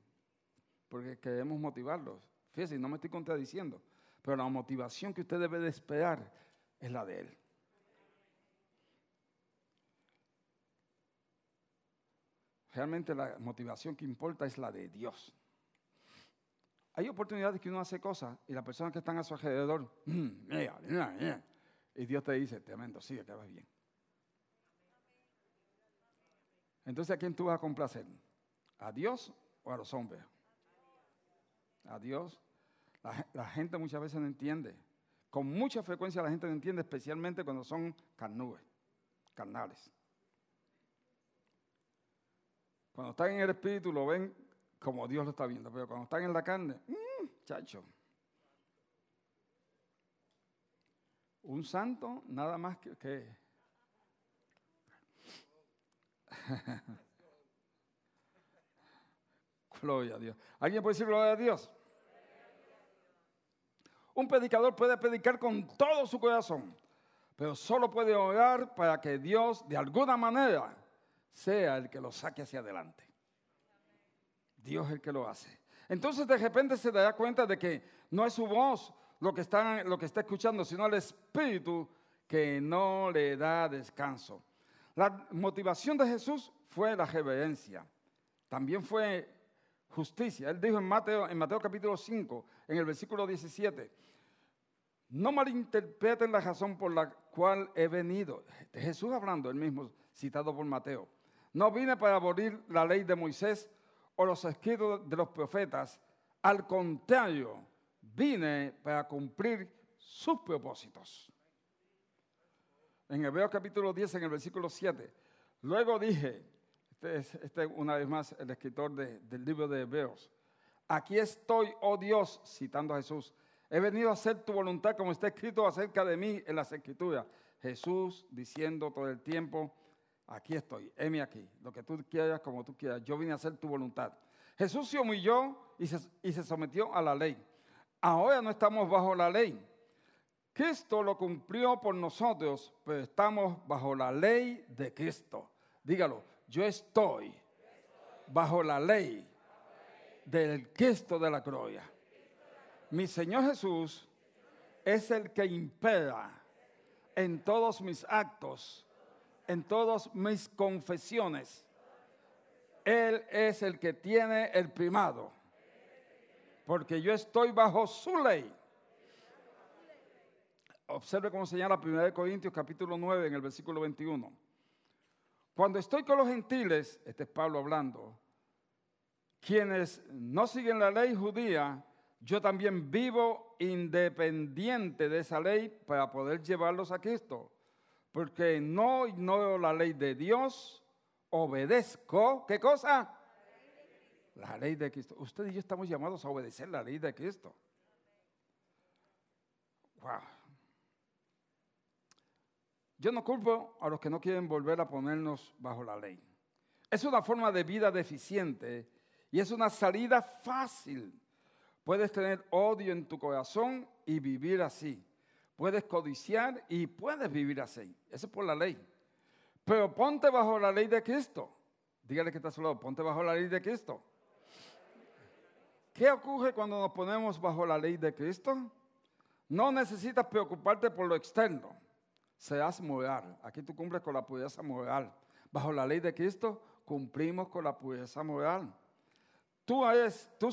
porque queremos motivarlos. Fíjense, no me estoy contradiciendo, pero la motivación que usted debe de esperar es la de Él. Realmente la motivación que importa es la de Dios. Hay oportunidades que uno hace cosas y las personas que están a su alrededor, <clears throat> "Mm, mira, mira, mira", y Dios te dice, tremendo, sigue, que vas bien. Entonces, ¿a quién tú vas a complacer? ¿A Dios o a los hombres? A Dios. La, la gente muchas veces no entiende. Con mucha frecuencia la gente no entiende, especialmente cuando son carnúes, carnales. Cuando están en el espíritu lo ven como Dios lo está viendo, pero cuando están en la carne, mmm, chacho. Un santo nada más que, que <laughs> Gloria a Dios. ¿Alguien puede decir gloria a Dios? Un predicador puede predicar con todo su corazón, pero solo puede orar para que Dios de alguna manera sea el que lo saque hacia adelante. Dios es el que lo hace. Entonces de repente se da cuenta de que no es su voz lo que está, lo que está escuchando, sino el Espíritu que no le da descanso. La motivación de Jesús fue la reverencia. También fue justicia. Él dijo en Mateo, en Mateo capítulo 5, en el versículo 17, no malinterpreten la razón por la cual he venido. Jesús hablando, el mismo citado por Mateo. No vine para abolir la ley de Moisés o los escritos de los profetas. Al contrario, vine para cumplir sus propósitos. En Hebreos capítulo 10, en el versículo 7. Luego dije, este es este, una vez más el escritor de- del libro de Hebreos. Aquí estoy, oh Dios, citando a Jesús. He venido a hacer tu voluntad como está escrito acerca de mí en las escrituras. Jesús diciendo todo el tiempo, aquí estoy, heme aquí, lo que tú quieras, como tú quieras. Yo vine a hacer tu voluntad. Jesús se humilló y se, sometió a la ley. Ahora no estamos bajo la ley. Cristo lo cumplió por nosotros, pero estamos bajo la ley de Cristo. Dígalo, yo estoy bajo la ley del Cristo de la gloria. Mi Señor Jesús es el que impera en todos mis actos, en todas mis confesiones. Él es el que tiene el primado, porque yo estoy bajo su ley. Observe cómo señala 1 Corintios capítulo 9 en el versículo 21. Cuando estoy con los gentiles, este es Pablo hablando, quienes no siguen la ley judía, yo también vivo independiente de esa ley para poder llevarlos a Cristo. Porque no ignoro la ley de Dios, obedezco, ¿qué cosa? La ley de Cristo. Usted y yo estamos llamados a obedecer la ley de Cristo. Wow. Yo no culpo a los que no quieren volver a ponernos bajo la ley. Es una forma de vida deficiente y es una salida fácil. Puedes tener odio en tu corazón y vivir así. Puedes codiciar y puedes vivir así. Eso es por la ley. Pero ponte bajo la ley de Cristo. Dígale que está a su lado, ponte bajo la ley de Cristo. ¿Qué ocurre cuando nos ponemos bajo la ley de Cristo? No necesitas preocuparte por lo externo. Seas moral. Aquí tú cumples con la pureza moral. Bajo la ley de Cristo cumplimos con la pureza moral. Tú, eres, tú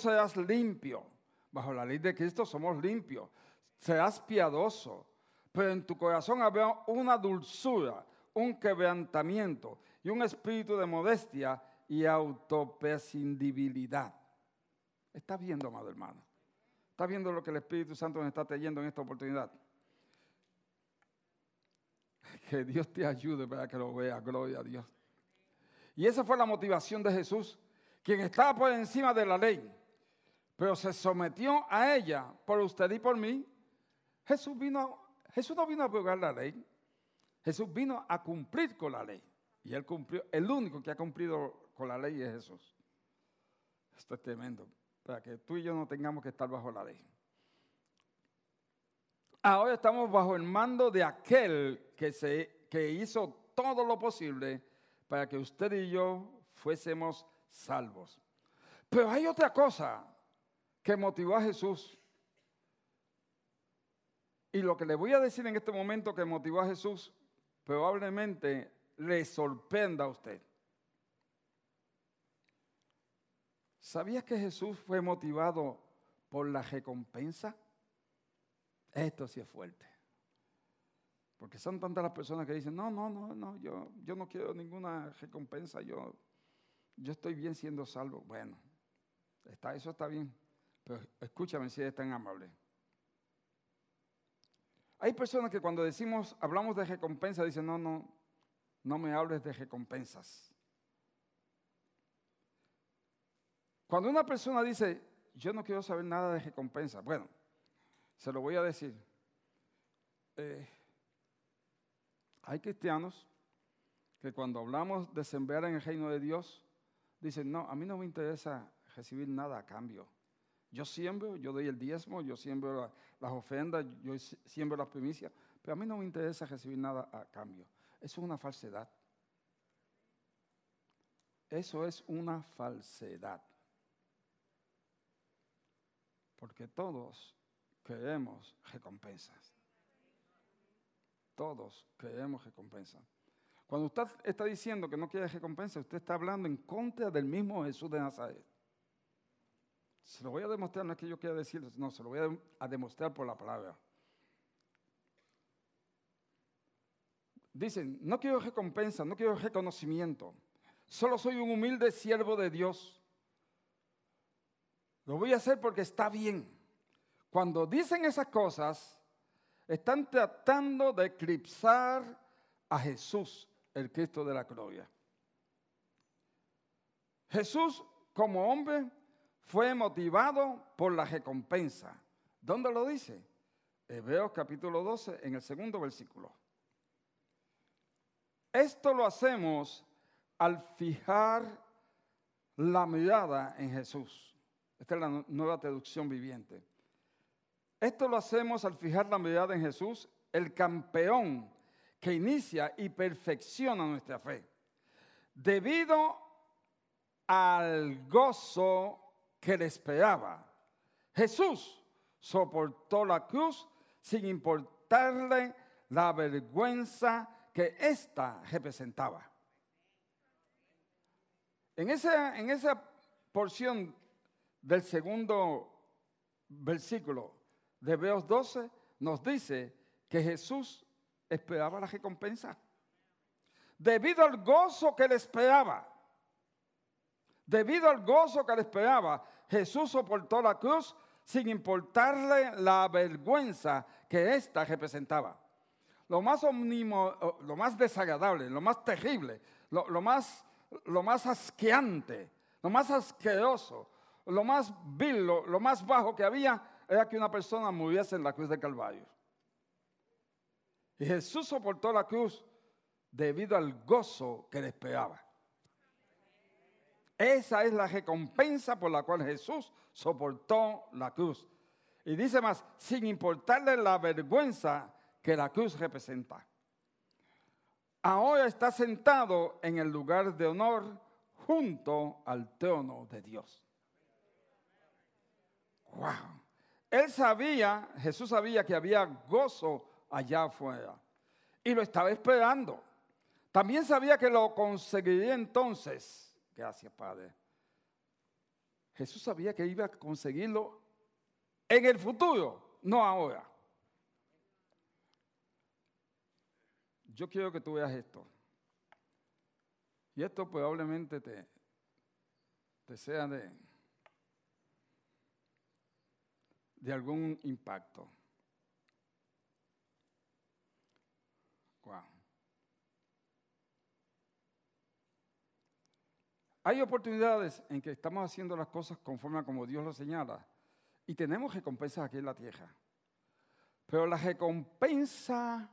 limpio. Bajo la ley de Cristo somos limpios. Serás piadoso. Pero en tu corazón habrá una dulzura, un quebrantamiento y un espíritu de modestia y autoprescindibilidad. ¿Estás viendo, amado hermano? ¿Estás viendo lo que el Espíritu Santo nos está trayendo en esta oportunidad? Que Dios te ayude para que lo veas, gloria a Dios. Y esa fue la motivación de Jesús, quien estaba por encima de la ley, pero se sometió a ella por usted y por mí. Jesús, vino, Jesús no vino a abrogar la ley, Jesús vino a cumplir con la ley. Y él cumplió, el único que ha cumplido con la ley es Jesús. Esto es tremendo, para que tú y yo no tengamos que estar bajo la ley. Ahora estamos bajo el mando de aquel que, se, que hizo todo lo posible para que usted y yo fuésemos salvos. Pero hay otra cosa que motivó a Jesús. Y lo que le voy a decir en este momento que motivó a Jesús probablemente le sorprenda a usted. ¿Sabías que Jesús fue motivado por la recompensa? Esto sí es fuerte. Porque son tantas las personas que dicen, no, no, no, no, yo, yo no quiero ninguna recompensa, yo, yo estoy bien siendo salvo. Bueno, está, eso está bien, pero escúchame si es tan amable. Hay personas que cuando decimos, hablamos de recompensa, dicen, no, no, no me hables de recompensas. Cuando una persona dice, yo no quiero saber nada de recompensa, bueno, se lo voy a decir. Eh, hay cristianos que cuando hablamos de sembrar en el reino de Dios, dicen, no, a mí no me interesa recibir nada a cambio. Yo siembro, yo doy el diezmo, yo siembro las ofrendas, yo siembro las primicias, pero a mí no me interesa recibir nada a cambio. Eso es una falsedad. Eso es una falsedad. Porque todos queremos recompensas. Todos queremos recompensas. Cuando usted está diciendo que no quiere recompensa, usted está hablando en contra del mismo Jesús de Nazaret. Se lo voy a demostrar, no es que yo quiera decirlo, no, se lo voy a, demostrar por la palabra. Dicen, no quiero recompensa, no quiero reconocimiento. Solo soy un humilde siervo de Dios. Lo voy a hacer porque está bien. Cuando dicen esas cosas, están tratando de eclipsar a Jesús, el Cristo de la gloria. Jesús, como hombre, fue motivado por la recompensa. ¿Dónde lo dice? Hebreos capítulo 12, en el segundo versículo. Esto lo hacemos al fijar la mirada en Jesús. Esta es la nueva traducción viviente. Esto lo hacemos al fijar la mirada en Jesús, el campeón que inicia y perfecciona nuestra fe. Debido al gozo que le esperaba. Jesús soportó la cruz sin importarle la vergüenza que ésta representaba. En esa, en esa porción del segundo versículo de Hebreos 12 nos dice que Jesús esperaba la recompensa. Debido al gozo que le esperaba, debido al gozo que le esperaba, Jesús soportó la cruz sin importarle la vergüenza que ésta representaba. Lo más, lo más desagradable, lo más terrible, lo, más, lo más asqueante, lo más asqueroso, lo más vil, lo, más bajo que había era que una persona muriese en la cruz del Calvario. Y Jesús soportó la cruz debido al gozo que le esperaba. Esa es la recompensa por la cual Jesús soportó la cruz. Y dice más, sin importarle la vergüenza que la cruz representa. Ahora está sentado en el lugar de honor junto al trono de Dios. Wow. Él sabía, Jesús sabía que había gozo allá afuera y lo estaba esperando. También sabía que lo conseguiría entonces Gracias, Padre. Jesús sabía que iba a conseguirlo en el futuro, no ahora. Yo quiero que tú veas esto. Y esto probablemente te, te sea de, de algún impacto. Hay oportunidades en que estamos haciendo las cosas conforme a como Dios lo señala y tenemos recompensas aquí en la tierra. Pero la recompensa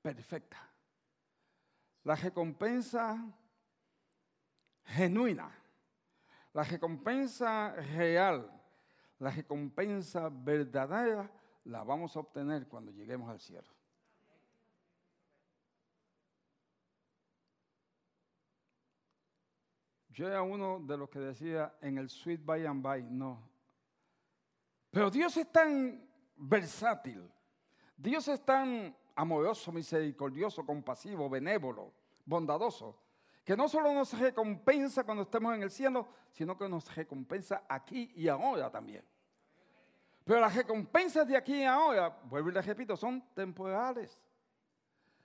perfecta, la recompensa genuina, la recompensa real, la recompensa verdadera, la vamos a obtener cuando lleguemos al cielo. Yo era uno de los que decía en el sweet by and by, no. Pero Dios es tan versátil, Dios es tan amoroso, misericordioso, compasivo, benévolo, bondadoso, que no solo nos recompensa cuando estemos en el cielo, sino que nos recompensa aquí y ahora también. Pero las recompensas de aquí y ahora, vuelvo y les repito, son temporales.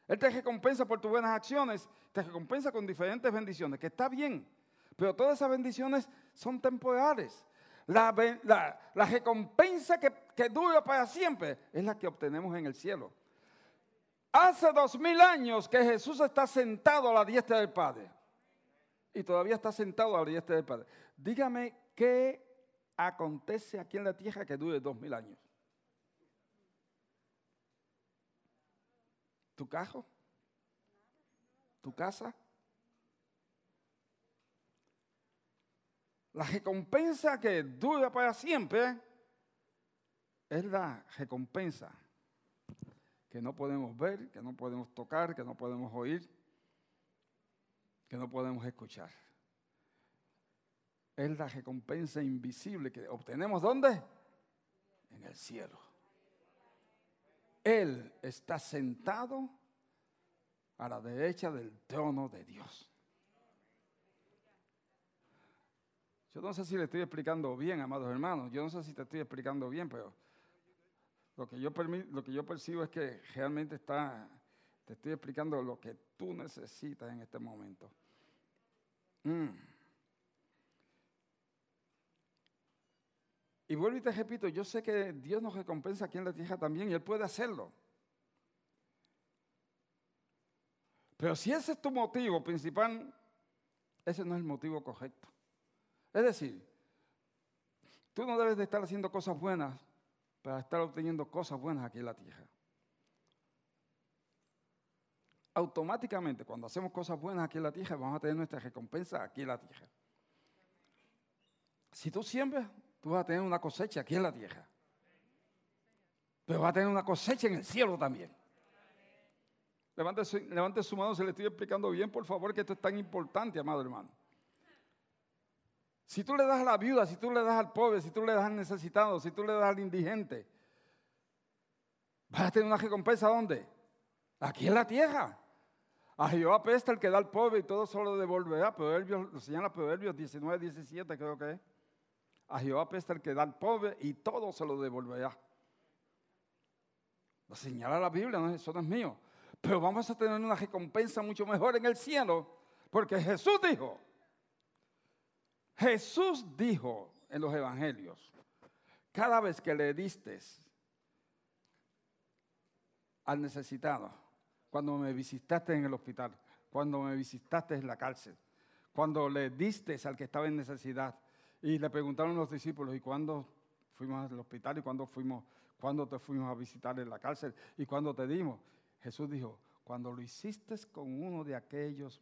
Él te recompensa por tus buenas acciones, te recompensa con diferentes bendiciones, que está bien, pero todas esas bendiciones son temporales. La, recompensa que, dura para siempre es la que obtenemos en el cielo. Hace dos mil años que Jesús está sentado a la diestra del Padre. Y todavía está sentado a la diestra del Padre. Dígame qué acontece aquí en la tierra que dure dos mil años. ¿Tu carro? ¿Tu casa? La recompensa que dura para siempre es la recompensa que no podemos ver, que no podemos tocar, que no podemos oír, que no podemos escuchar. Es la recompensa invisible que obtenemos ¿dónde? En el cielo. Él está sentado a la derecha del trono de Dios. Yo no sé si le estoy explicando bien, amados hermanos. Yo no sé si te estoy explicando bien, pero lo que yo, percibo es que realmente está, te estoy explicando lo que tú necesitas en este momento. Mm. Y vuelvo y te repito, yo sé que Dios nos recompensa aquí en la tierra también y Él puede hacerlo. Pero si ese es tu motivo principal, ese no es el motivo correcto. Es decir, tú no debes de estar haciendo cosas buenas para estar obteniendo cosas buenas aquí en la tierra. Automáticamente, cuando hacemos cosas buenas aquí en la tierra, vamos a tener nuestra recompensa aquí en la tierra. Si tú siembras, tú vas a tener una cosecha aquí en la tierra. Pero vas a tener una cosecha en el cielo también. Levante su, levante su mano, se le estoy explicando bien, por favor, que esto es tan importante, amado hermano. Si tú le das a la viuda, si tú le das al pobre, si tú le das al necesitado, si tú le das al indigente, vas a tener una recompensa ¿dónde? Aquí en la tierra. A Jehová pesta el que da al pobre y todo solo devolverá. Proverbios, lo señala Proverbios 19, 17 creo que es. A Jehová pesta el que da al pobre y todo se lo devolverá. Lo señala la Biblia, no, eso no es mío. Pero vamos a tener una recompensa mucho mejor en el cielo, porque Jesús dijo, Jesús dijo en los evangelios, cada vez que le diste al necesitado, cuando me visitaste en el hospital, cuando me visitaste en la cárcel, cuando le diste al que estaba en necesidad, y le preguntaron los discípulos, ¿y cuándo fuimos al hospital? ¿Y cuándo, fuimos, cuándo te fuimos a visitar en la cárcel? ¿Y cuándo te dimos? Jesús dijo, cuando lo hiciste con uno de aquellos,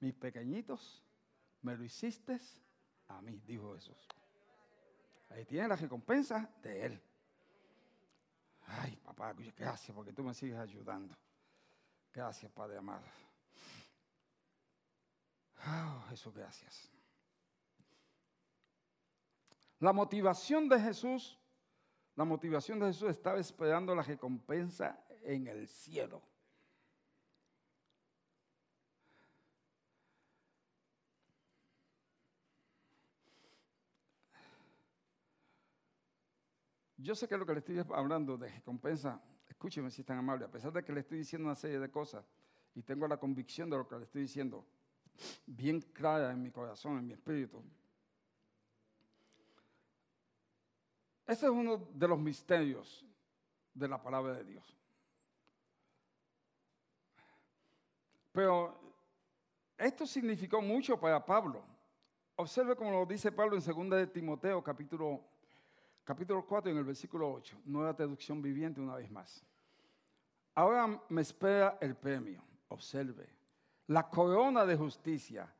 mis pequeñitos, me lo hiciste a mí, dijo Jesús. Ahí tiene la recompensa de Él. Ay, papá, gracias porque tú me sigues ayudando. Gracias, Padre amado. Oh, Jesús, gracias. La motivación de Jesús, la motivación de Jesús estaba esperando la recompensa en el cielo. Yo sé que lo que le estoy hablando de recompensa, escúcheme si es tan amable, a pesar de que le estoy diciendo una serie de cosas y tengo la convicción de lo que le estoy diciendo bien clara en mi corazón, en mi espíritu. Ese es uno de los misterios de la palabra de Dios. Pero esto significó mucho para Pablo. Observe como lo dice Pablo en 2 de Timoteo, capítulo capítulo 4 en el versículo 8, nueva traducción viviente una vez más. Ahora me espera el premio, observe, la corona de justicia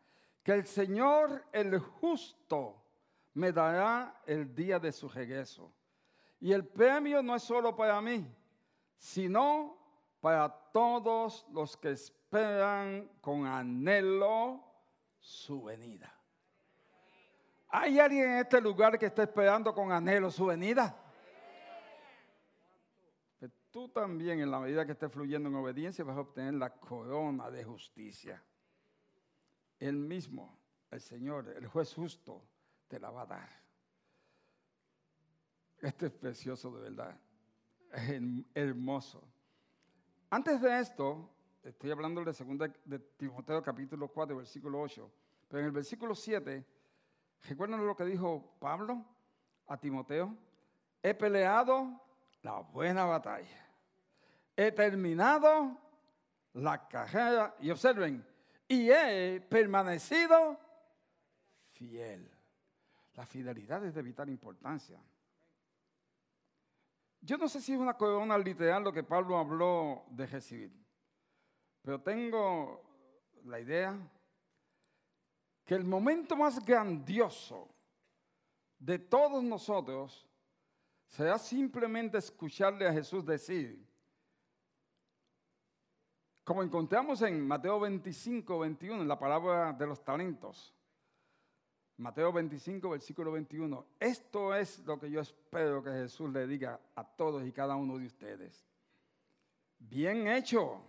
que el Señor el justo me dará el día de su regreso. Y el premio no es solo para mí, sino para todos los que esperan con anhelo su venida. ¿Hay alguien en este lugar que está esperando con anhelo su venida? tú también, en la medida que estés fluyendo en obediencia, vas a obtener la corona de justicia. Él mismo, el Señor, el juez justo, te la va a dar. Esto es precioso de verdad. Es hermoso. Antes de esto, estoy hablando de segunda de Timoteo capítulo 4, versículo 8. Pero en el versículo 7, ¿recuerdan lo que dijo Pablo a Timoteo? He peleado la buena batalla. He terminado la carrera y observen, y he permanecido fiel. La fidelidad es de vital importancia. Yo no sé si es una corona literal lo que Pablo habló de recibir, pero tengo la idea que el momento más grandioso de todos nosotros será simplemente escucharle a Jesús decir, como encontramos en Mateo 25, 21, en la palabra de los talentos. Mateo 25, versículo 21. Esto es lo que yo espero que Jesús le diga a todos y cada uno de ustedes. Bien hecho,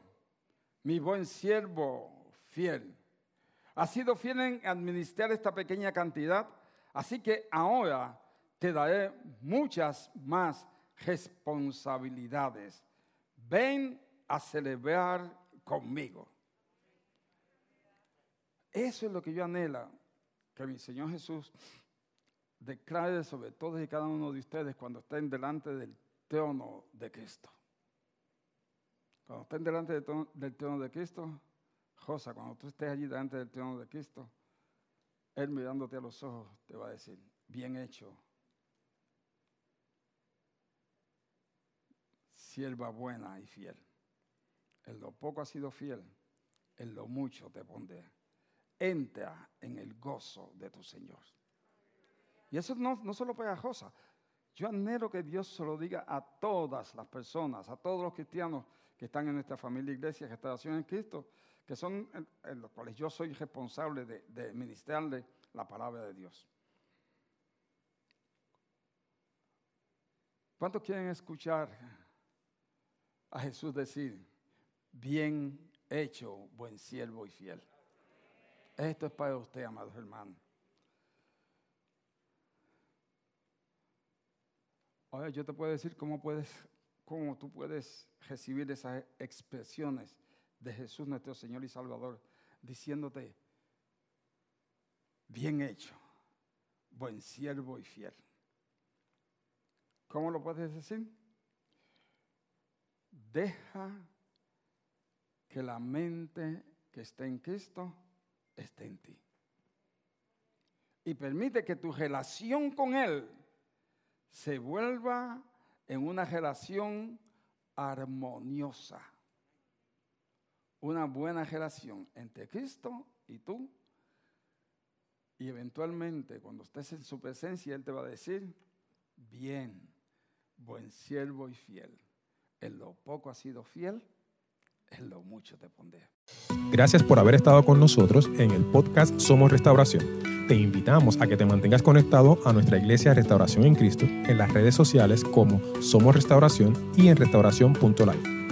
mi buen siervo fiel. Has sido fiel en administrar esta pequeña cantidad, así que ahora te daré muchas más responsabilidades. Ven a celebrar conmigo. Eso es lo que yo anhela que mi Señor Jesús declare sobre todos y cada uno de ustedes cuando estén delante del trono de Cristo. Cuando estén delante del trono de Cristo, Josa, cuando tú estés allí delante del trono de Cristo, Él mirándote a los ojos te va a decir, bien hecho, sierva buena y fiel. En lo poco has sido fiel, en lo mucho te pondré. Entra en el gozo de tu Señor. Y eso no, no solo pegajosa. Yo anhelo que Dios se lo diga a todas las personas, a todos los cristianos que están en nuestra familia iglesia, Restauración en Cristo, que son en, los cuales yo soy responsable de, de ministrarle la palabra de Dios. ¿Cuántos quieren escuchar a Jesús decir, bien hecho, buen siervo y fiel. Esto es para usted, amados hermanos. Ahora yo te puedo decir cómo puedes, cómo tú puedes recibir esas expresiones de Jesús nuestro Señor y Salvador, diciéndote, bien hecho, buen siervo y fiel. ¿Cómo lo puedes decir? Deja que la mente que está en Cristo esté en ti. Y permite que tu relación con Él se vuelva en una relación armoniosa. Una buena relación entre Cristo y tú. Y eventualmente cuando estés en su presencia, Él te va a decir, bien, buen siervo y fiel en lo poco has sido fiel, en lo mucho te pondré. Gracias por haber estado con nosotros en el podcast Somos Restauración. Te invitamos a que te mantengas conectado a nuestra iglesia Restauración en Cristo en las redes sociales como Somos Restauración y en restauración.life.